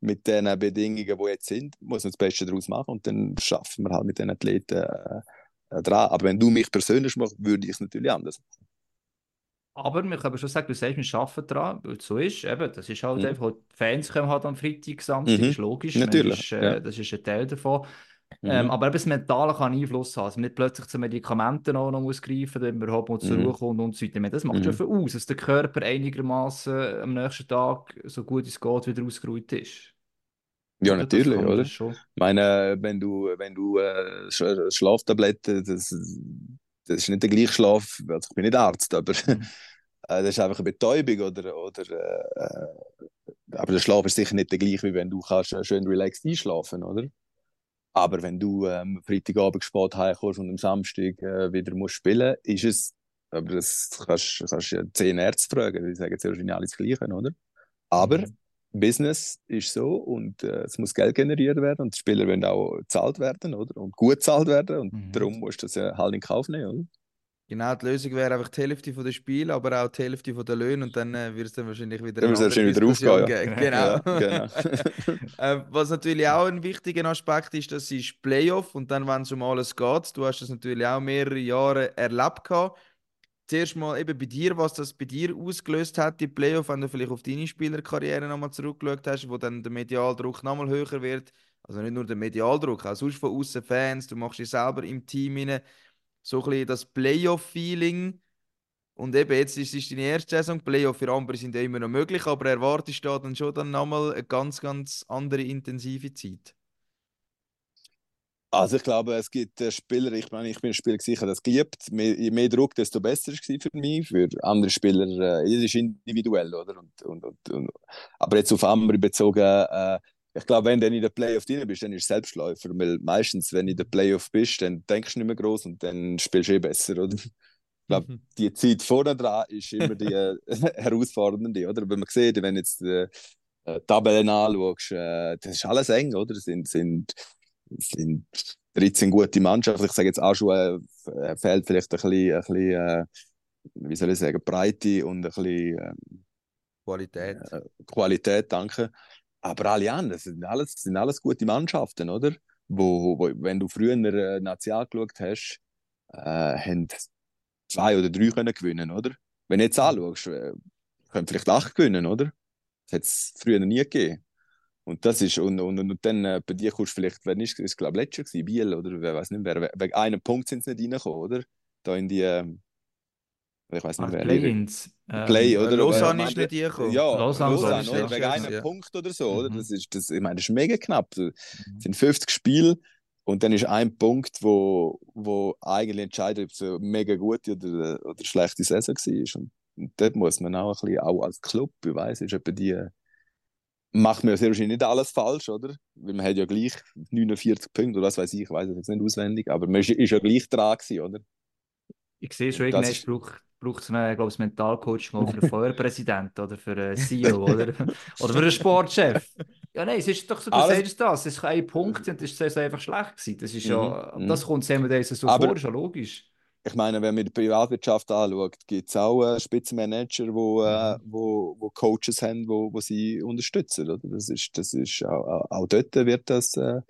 mit den Bedingungen, die jetzt sind, muss man das Beste daraus machen und dann schaffen wir halt mit den Athleten dran. Aber wenn du mich persönlich machst, würde ich es natürlich anders machen. Aber wir können schon sagen, du sagst, wir arbeiten daran, weil es so ist. Eben, das ist halt Mhm. einfach, die Fans kommen halt am Freitag, Samstag, Mhm. ist logisch. Natürlich, Das ist, äh, ja. das ist ein Teil davon. Mhm. Ähm, aber eben das Mentale kann Einfluss haben. Also nicht plötzlich zu Medikamenten auch noch muss greifen, damit man überhaupt mal zur Mhm. Ruhe kommt und so weiter. Das macht Mhm. schon viel aus, dass der Körper einigermaßen am nächsten Tag, so gut es geht, wieder ausgeruht ist. Ja, natürlich, oder? Ich meine, wenn du, wenn du äh, Sch- Schlaftabletten, das, das ist nicht der gleiche Schlaf, also ich bin nicht Arzt, aber Mhm. äh, das ist einfach eine Betäubung oder, oder äh, aber der Schlaf ist sicher nicht der gleiche, wie wenn du kannst äh, schön relaxed einschlafen, oder? Aber wenn du ähm, Freitagabend spät heimkommst und am Samstag äh, wieder musst spielen, ist es, aber das kannst, kannst ja zehn Ärzte fragen, die sagen jetzt wahrscheinlich alles Gleiche, oder? Aber Mhm. Business ist so und äh, es muss Geld generiert werden und die Spieler wollen auch bezahlt werden, oder? Und gut bezahlt werden und Mhm. darum musst du das ja halt in Kauf nehmen, oder? Genau, die Lösung wäre einfach die Hälfte von der Spiele, aber auch die Hälfte von der Löhne und dann äh, wird es dann wahrscheinlich wieder Dann wahrscheinlich wieder aufgehen, geben. Genau. Ja, genau. Äh, was natürlich auch ein wichtiger Aspekt ist, das ist Playoff und dann, wenn es um alles geht, du hast das natürlich auch mehrere Jahre erlebt gehabt. Zuerst mal eben bei dir, was das bei dir ausgelöst hat, die Playoff, wenn du vielleicht auf deine Spielerkarriere nochmal zurückgeschaut hast, wo dann der Medialdruck nochmal höher wird. Also nicht nur der Medialdruck, auch sonst von außen Fans, du machst dich selber im Team rein. So ein bisschen das Playoff-Feeling. Und eben, jetzt ist es deine erste Saison. Playoff für andere sind ja immer noch möglich, aber erwartest du da dann schon dann nochmal eine ganz, ganz andere intensive Zeit? Also ich glaube, es gibt Spieler, ich meine, ich bin ein Spieler, ich habe das geliebt. Je mehr Druck, desto besser war es für mich. Für andere Spieler, äh, ist individuell, oder? Und, und, und, und, aber jetzt auf andere bezogen, äh, ich glaube, wenn du in der Playoff drin bist, dann ist es Selbstläufer. Weil meistens, wenn du in der Playoff bist, dann denkst du nicht mehr groß und dann spielst du eh besser, oder? Ich glaube, die Zeit vorne dran ist immer die äh, herausfordernde, oder? Wenn man sieht, wenn jetzt die äh, Tabellen anschaust, äh, das ist alles eng, oder? Es sind, sind, es sind 13 gute Mannschaften. Ich sage jetzt auch schon, äh, fehlt vielleicht ein bisschen, ein bisschen äh, wie soll ich sagen, Breite und ein bisschen äh, Qualität. Qualität, danke. Aber alle anderen das sind alles, sind alles gute Mannschaften, oder? Wo, wo, wenn du früher äh, Nazi angeschaut hast, äh, haben zwei oder drei können gewinnen, oder? Wenn du jetzt anschaust, äh, können vielleicht acht gewinnen, oder? Das hat es früher nie gegeben. Und das ist, und, und, und dann äh, bei dir kommst du vielleicht, wenn ist es, glaube letztes gewesen, Biel, oder wer weiß nicht wer, wegen einem Punkt sind sie nicht reingekommen, oder? Da in die, ähm, ich weiß nicht Ah. Play-ins. ähm, Play, oder? Lausanne Äh, ist nicht reingekommen. Ja, Lausanne Lausanne, oder? Wegen Jahr, einem ja. Punkt oder so, oder? Mhm. Das ist, das, ich meine, das ist mega knapp. Es sind 50 Spiele und dann ist ein Punkt, wo, wo eigentlich entscheidet, ob es eine mega gute oder, oder schlechte Saison war. Und, und dort muss man auch ein bisschen, auch als Club, ich weiss, ist etwa die, macht man ja sehr wahrscheinlich nicht alles falsch, oder? Weil man hat ja gleich 49 Punkte oder was weiß ich, ich weiß es jetzt nicht auswendig, aber man ist, ist ja gleich dran gewesen, oder? Ich sehe schon, irgendwann ist- braucht braucht es einen, glaube ich, Mentalcoach mal für einen Feuerpräsidenten oder für einen CEO oder, oder für einen Sportchef. Ja, nein, es ist doch so, du Alles- sagst das, es ist ein Punkt und das ist einfach schlecht gewesen. Das ist ja, Mhm, das kommt Semmeldays so Aber- vor, ist ja logisch. Ich meine, wenn man die Privatwirtschaft anschaut, gibt es auch äh, Spitzenmanager, wo, äh, Mhm. wo, wo Coaches haben, wo, wo sie unterstützen. Oder? Das ist, das ist auch, auch- dort wird das, äh,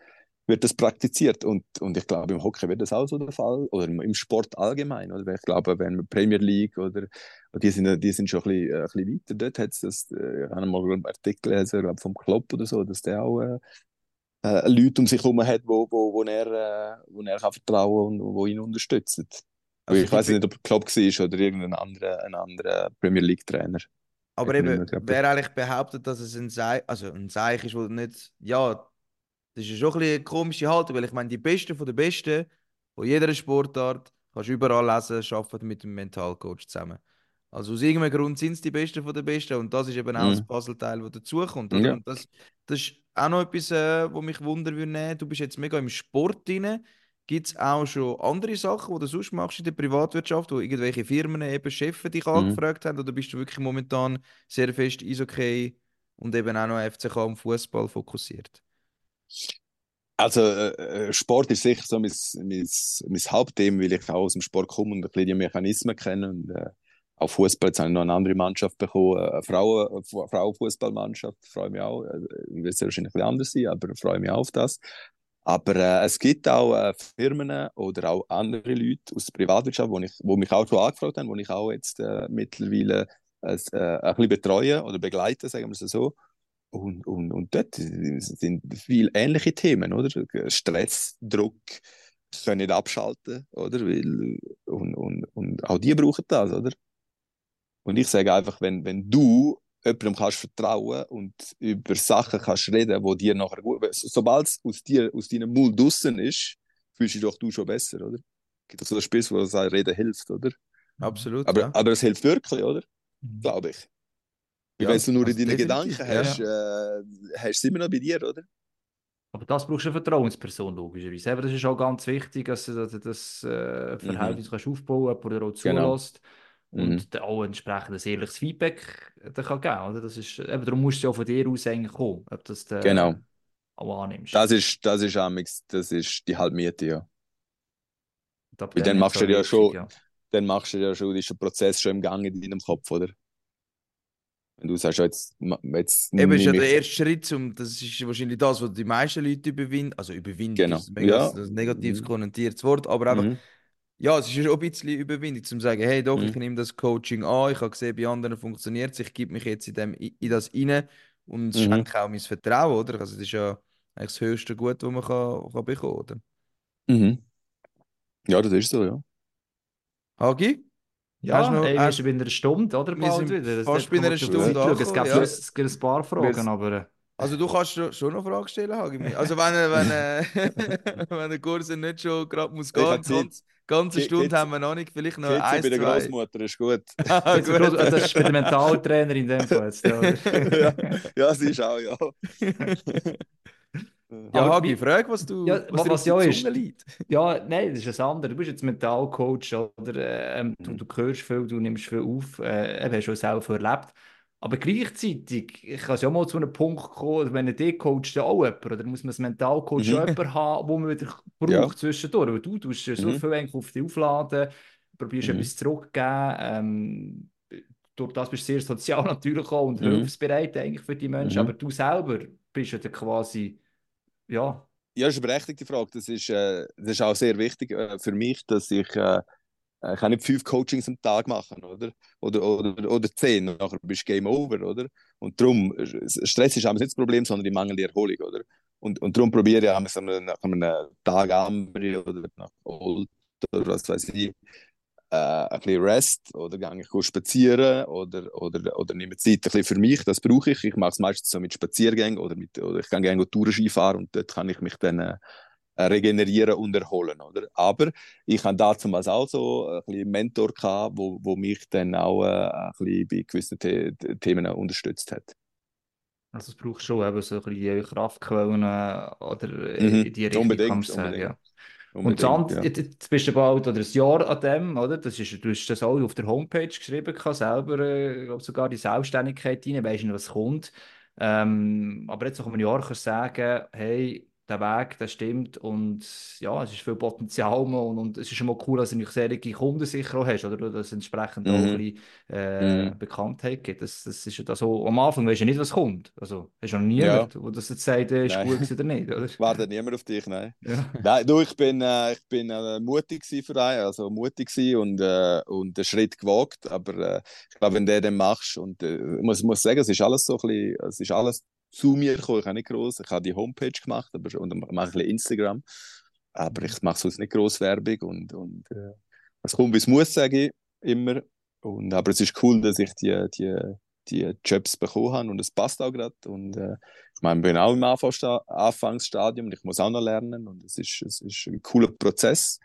wird das praktiziert. Und, und ich glaube, im Hockey wird das auch so der Fall. Oder im, Sport allgemein. Oder? Ich glaube, wenn man Premier League oder die sind, die sind schon ein bisschen, äh, ein bisschen weiter. Dort hat es das, äh, ich habe mal einen Artikel gelesen, ich glaube, vom Klopp oder so, dass der auch äh, äh, Leute um sich herum hat, wo, wo, wo, er, äh, wo er kann vertrauen und wo ihn unterstützen. Also ich weiß nicht, ob Klopp war oder irgendein anderer, ein anderer Premier League Trainer. Aber Ich eben, mehr wer eigentlich behauptet, dass es ein Seich, also ein Seich ist, wo nicht, ja, das ist schon ein bisschen eine komische Haltung, weil ich meine, die Besten von den Besten von jeder Sportart kannst du überall lesen, arbeiten mit einem Mentalcoach zusammen. Also aus irgendeinem Grund sind es die Besten von den Besten und das ist eben auch Mhm. das Puzzleteil, das dazukommt. Ja. Und das, das ist auch noch etwas, äh, wo mich wundern würde. nehmen. Du bist jetzt mega im Sport drin. Gibt es auch schon andere Sachen, die du sonst machst in der Privatwirtschaft, wo irgendwelche Firmen, eben Chefs dich Mhm. angefragt haben? Oder bist du wirklich momentan sehr fest Eishockey und eben auch noch FCK und Fußball fokussiert? Also, äh, äh, Sport ist sicher so mein, mein, mein Hauptthema, weil ich auch aus dem Sport komme und ein bisschen die Mechanismen kenne. Und, äh, auch Fußball, jetzt habe ich noch eine andere Mannschaft bekommen, äh, eine Frauen, Frauenfußballmannschaft, freue mich auch. Äh, wird sehr wahrscheinlich ein bisschen anders sein, aber freue mich auch auf das. Aber äh, es gibt auch äh, Firmen oder auch andere Leute aus der Privatwirtschaft, wo, ich, wo mich auch schon angefragt haben, wo ich auch jetzt äh, mittlerweile äh, äh, ein bisschen betreue oder begleite, sagen wir es so. Und, und, und dort sind viele ähnliche Themen, oder? Stress, Druck, können nicht abschalten, oder? Weil, und, und, und auch die brauchen das, oder? Und ich sage einfach, wenn, wenn du jemandem kannst vertrauen und über Sachen kannst reden, wo dir nachher gut, sobald es aus dir, aus deinem Mund draussen ist, fühlst du dich doch du schon besser, oder? Es gibt so ein Spiel, wo sagt, reden hilft, oder? Absolut, Aber, ja. aber es hilft wirklich, oder? Mhm. Glaube ich. Ja, wenn du nur also in deinen definitiv, Gedanken ja. hast, äh, hast du es immer noch bei dir, oder? Aber das brauchst du eine Vertrauensperson, logischerweise. Eben, das ist auch ganz wichtig, dass du das, das äh, Verhältnis kannst aufbauen kannst, jemand, der auch Genau. Zulässt und dann auch entsprechend ein ehrliches Feedback dann kann geben oder? Das ist, eben, darum musst du ja von dir aus eigentlich kommen, ob das du Genau. auch annimmst. Das ist, das ist, amix, das ist die Halbmiete, ja. Weil dann machst du auch ja schon- ja. Dann machst du ja schon, ist der Prozess schon im Gang in deinem Kopf, oder? Wenn du sagst, jetzt, jetzt Eben ist ja der erste Schritt, um, das ist wahrscheinlich das, was die meisten Leute überwinden. Also überwinden Genau. ist ein mega Ja. negatives Mhm. konnotiertes Wort, aber einfach, Mhm. Ja, es ist ja schon ein bisschen Überwindung, zum zu sagen, hey, doch, ich Mhm. nehme das Coaching an, ich habe gesehen, bei anderen funktioniert es, ich gebe mich jetzt in, dem, in das rein und es Mhm. schenkt auch mein Vertrauen, oder? Also das ist ja eigentlich das höchste Gut, das man kann, kann bekommen oder? Mhm. Ja, das ist so, ja. Hagi? Ja, Hast du noch- ey, wir hast- sind bei einer Stunde, oder? Wir Bald sind wieder. Das- fast bei einer Stunde schauen. Es gibt ja. schon es gibt ein paar Fragen, Wir- aber äh, Also du kannst schon, noch Fragen stellen, Hagi. Also wenn, wenn, wenn der Kurs nicht schon gerade muss Ich gehen, ganz, ganze Stunde geht's- haben wir noch nicht. Vielleicht noch eins, bei der zwei. Großmutter ist gut. Ah, Jetzt gut. das ist bei der Mentaltrainer in dem Fall jetzt, ja, ja, ja, sie ist auch, ja. Ja, Hagi, frag, was du Ja, was dir was auf ja ist- liegt. Ja, nein, das ist ein anderes. Du bist jetzt Mentalcoach oder ähm, du, du hörst viel, du nimmst viel auf, äh, hast schon selber erlebt. Aber gleichzeitig ich kann es ja auch mal zu einem Punkt kommen, wenn ein coacht ja auch jemand, oder muss man als Mentalcoach Mhm. auch jemanden haben, wo man wieder braucht Ja. zwischendurch. Weil du tust so Mhm. viel auf dich aufladen, probierst Mhm. etwas zurückzugeben. Ähm, durch das bist du sehr sozial natürlich auch und Mhm. hilfsbereit eigentlich für die Menschen, Mhm. aber du selber bist ja dann quasi, ja, Ja, das ist eine berechtigte Frage. Das ist, äh, das ist auch sehr wichtig äh, für mich, dass ich, äh, ich kann nicht fünf Coachings am Tag machen, oder? Oder, oder, oder zehn, und nachher bist du Game Over, oder? Und darum, äh, Stress ist nicht das Problem, sondern die mangelnde Erholung, oder? Und, und darum probiere ich nach einem Tag Ambri oder nach Old oder was weiß ich, äh, ein bisschen Rest oder gehe ich spazieren oder, oder, oder nehme Zeit ein bisschen für mich, das brauche ich. Ich mache es meistens so mit Spaziergängen oder, mit, oder ich gehe gerne Tourenski fahren und dort kann ich mich dann äh, regenerieren und erholen. Oder? Aber ich habe damals auch so ein bisschen einen Mentor gehabt, wo, wo mich dann auch äh, ein bisschen bei gewissen The Themen unterstützt hat. Also es braucht schon eben so ein bisschen Kraftquellen äh, oder äh, Mhm, in die Richtung unbedingt, kann sagen, unbedingt. ja. Und dann, ja. jetzt- bist du bald oder ein Jahr an dem, oder? Das ist, du hast das auch auf der Homepage geschrieben, gehabt, selber, äh, glaube sogar die Selbstständigkeit rein, weisst nicht, was kommt. Ähm, aber jetzt nach einem Jahr kannst du sagen, hey, der Weg, der stimmt und ja, es ist viel Potenzial und, und es ist schon mal cool, dass du solche Kunden sicher auch hast, oder? Dass es entsprechend auch ein Mhm. bisschen äh, Mhm. Bekanntheit gibt. Das, das ist ja das so, am Anfang weisst du nicht, was kommt. Also, hast du noch nie Ja. wo das jetzt sagt, äh, ist Nein. gut oder nicht, oder? Wartet niemand auf dich, nein. Ja. Nein, du, ich bin, äh, ich bin äh, mutig für einen, also mutig und, äh, und einen Schritt gewagt, aber äh, ich glaube, wenn du den machst und äh, ich muss, muss sagen, es ist alles so ein bisschen, es ist alles zu mir gekommen, ich habe nicht groß, ich habe die Homepage gemacht aber, und mache ein bisschen Instagram, aber ich mache sonst nicht groß Werbung und, und äh, es kommt, wie es muss, sage ich immer, und, aber es ist cool, dass ich die, die, die Jobs bekommen habe und es passt auch gerade und äh, ich meine, ich bin auch im Anfangssta- Anfangsstadium und ich muss auch noch lernen und es ist, es ist ein cooler Prozess.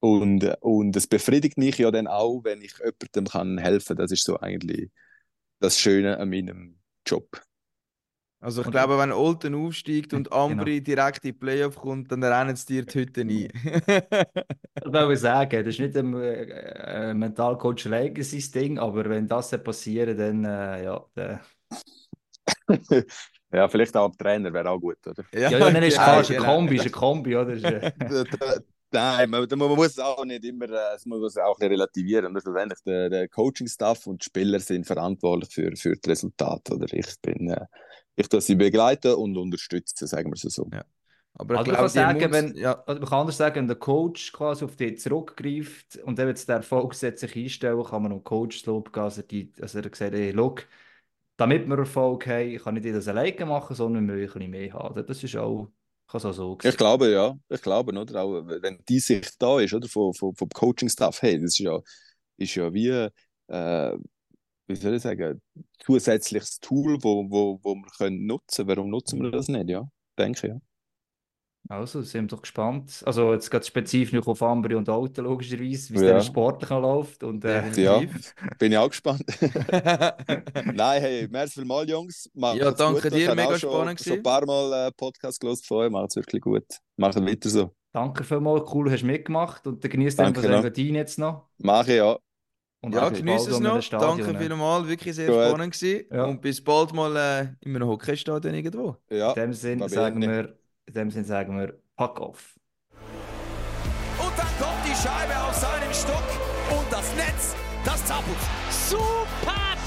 Und, und es befriedigt mich ja dann auch, wenn ich jemandem kann helfen kann. Das ist so eigentlich das Schöne an meinem Job. Also ich Und- glaube, wenn Olten aufsteigt und Genau. Ambri direkt in die Playoff kommt, dann rennen sie dir die Hütte ein. Das will ich sagen, das ist nicht ein äh, Mentalcoach alleine sein Ding, aber wenn das passiert, dann äh, ja, dann, ja, vielleicht auch Trainer wäre auch gut, oder? ja, ja, nein, ist genau, klar, ist eine genau. Kombi, ist eine Kombi, oder? Äh, Nein, man, man muss es auch nicht immer, äh, es muss auch ein relativieren. Oder? Schlussendlich der, der Coaching-Staff und die Spieler sind verantwortlich für, für das Resultat. Oder? Ich bin, äh, ich tue sie begleiten und unterstützen, sagen wir es so. Ja. Aber ich Also man glaube, kann sagen, wenn, ja, also man kann anders sagen, wenn der Coach quasi auf dich zurückgreift und eben jetzt der Erfolg setzt sich einstellen, kann man dem Coach Lob geben, also, die, also er gesagt, hey, look, damit wir Erfolg haben, kann ich nicht das alleine machen, sondern wir müssen ein bisschen mehr haben. Das ist auch, kann so so Ich glaube, ja. Ich glaube, oder? Auch wenn die Sicht da ist, oder? Vom, vom, vom Coaching-Staff, hey, das ist ja, ist ja wie, äh, wie soll ich sagen, zusätzliches Tool, wo, wo, wo wir können nutzen können. Warum nutzen wir das nicht, ja? Denke ich, ja. Also, sind wir doch gespannt. Also, jetzt geht spezifisch auf Ambri und Auto, logischerweise, wie es Ja. dann sportlich noch läuft. Und, äh, Ja, bin ich auch gespannt. Nein, hey, merci vielmals, Jungs. Macht's Ja, danke gut. dir, Ich mega schon, spannend schon ein paar Mal äh, Podcast gelesen von euch. Macht es wirklich gut. Macht weiter so. danke vielmals, cool, hast du mitgemacht. Und dann genießt den Danke, ne? Jetzt noch. Mache ich ja. Und Ja, genieß es noch. Danke ne? vielmals, wirklich sehr Gut. spannend gewesen. Ja. Und bis bald mal äh, in einem Hockeystadion irgendwo. ja. In dem Sinn sagen wir, in dem Sinn sagen wir, pack auf. Und dann kommt die Scheibe auf seinen Stock und das Netz, das zappelt. Super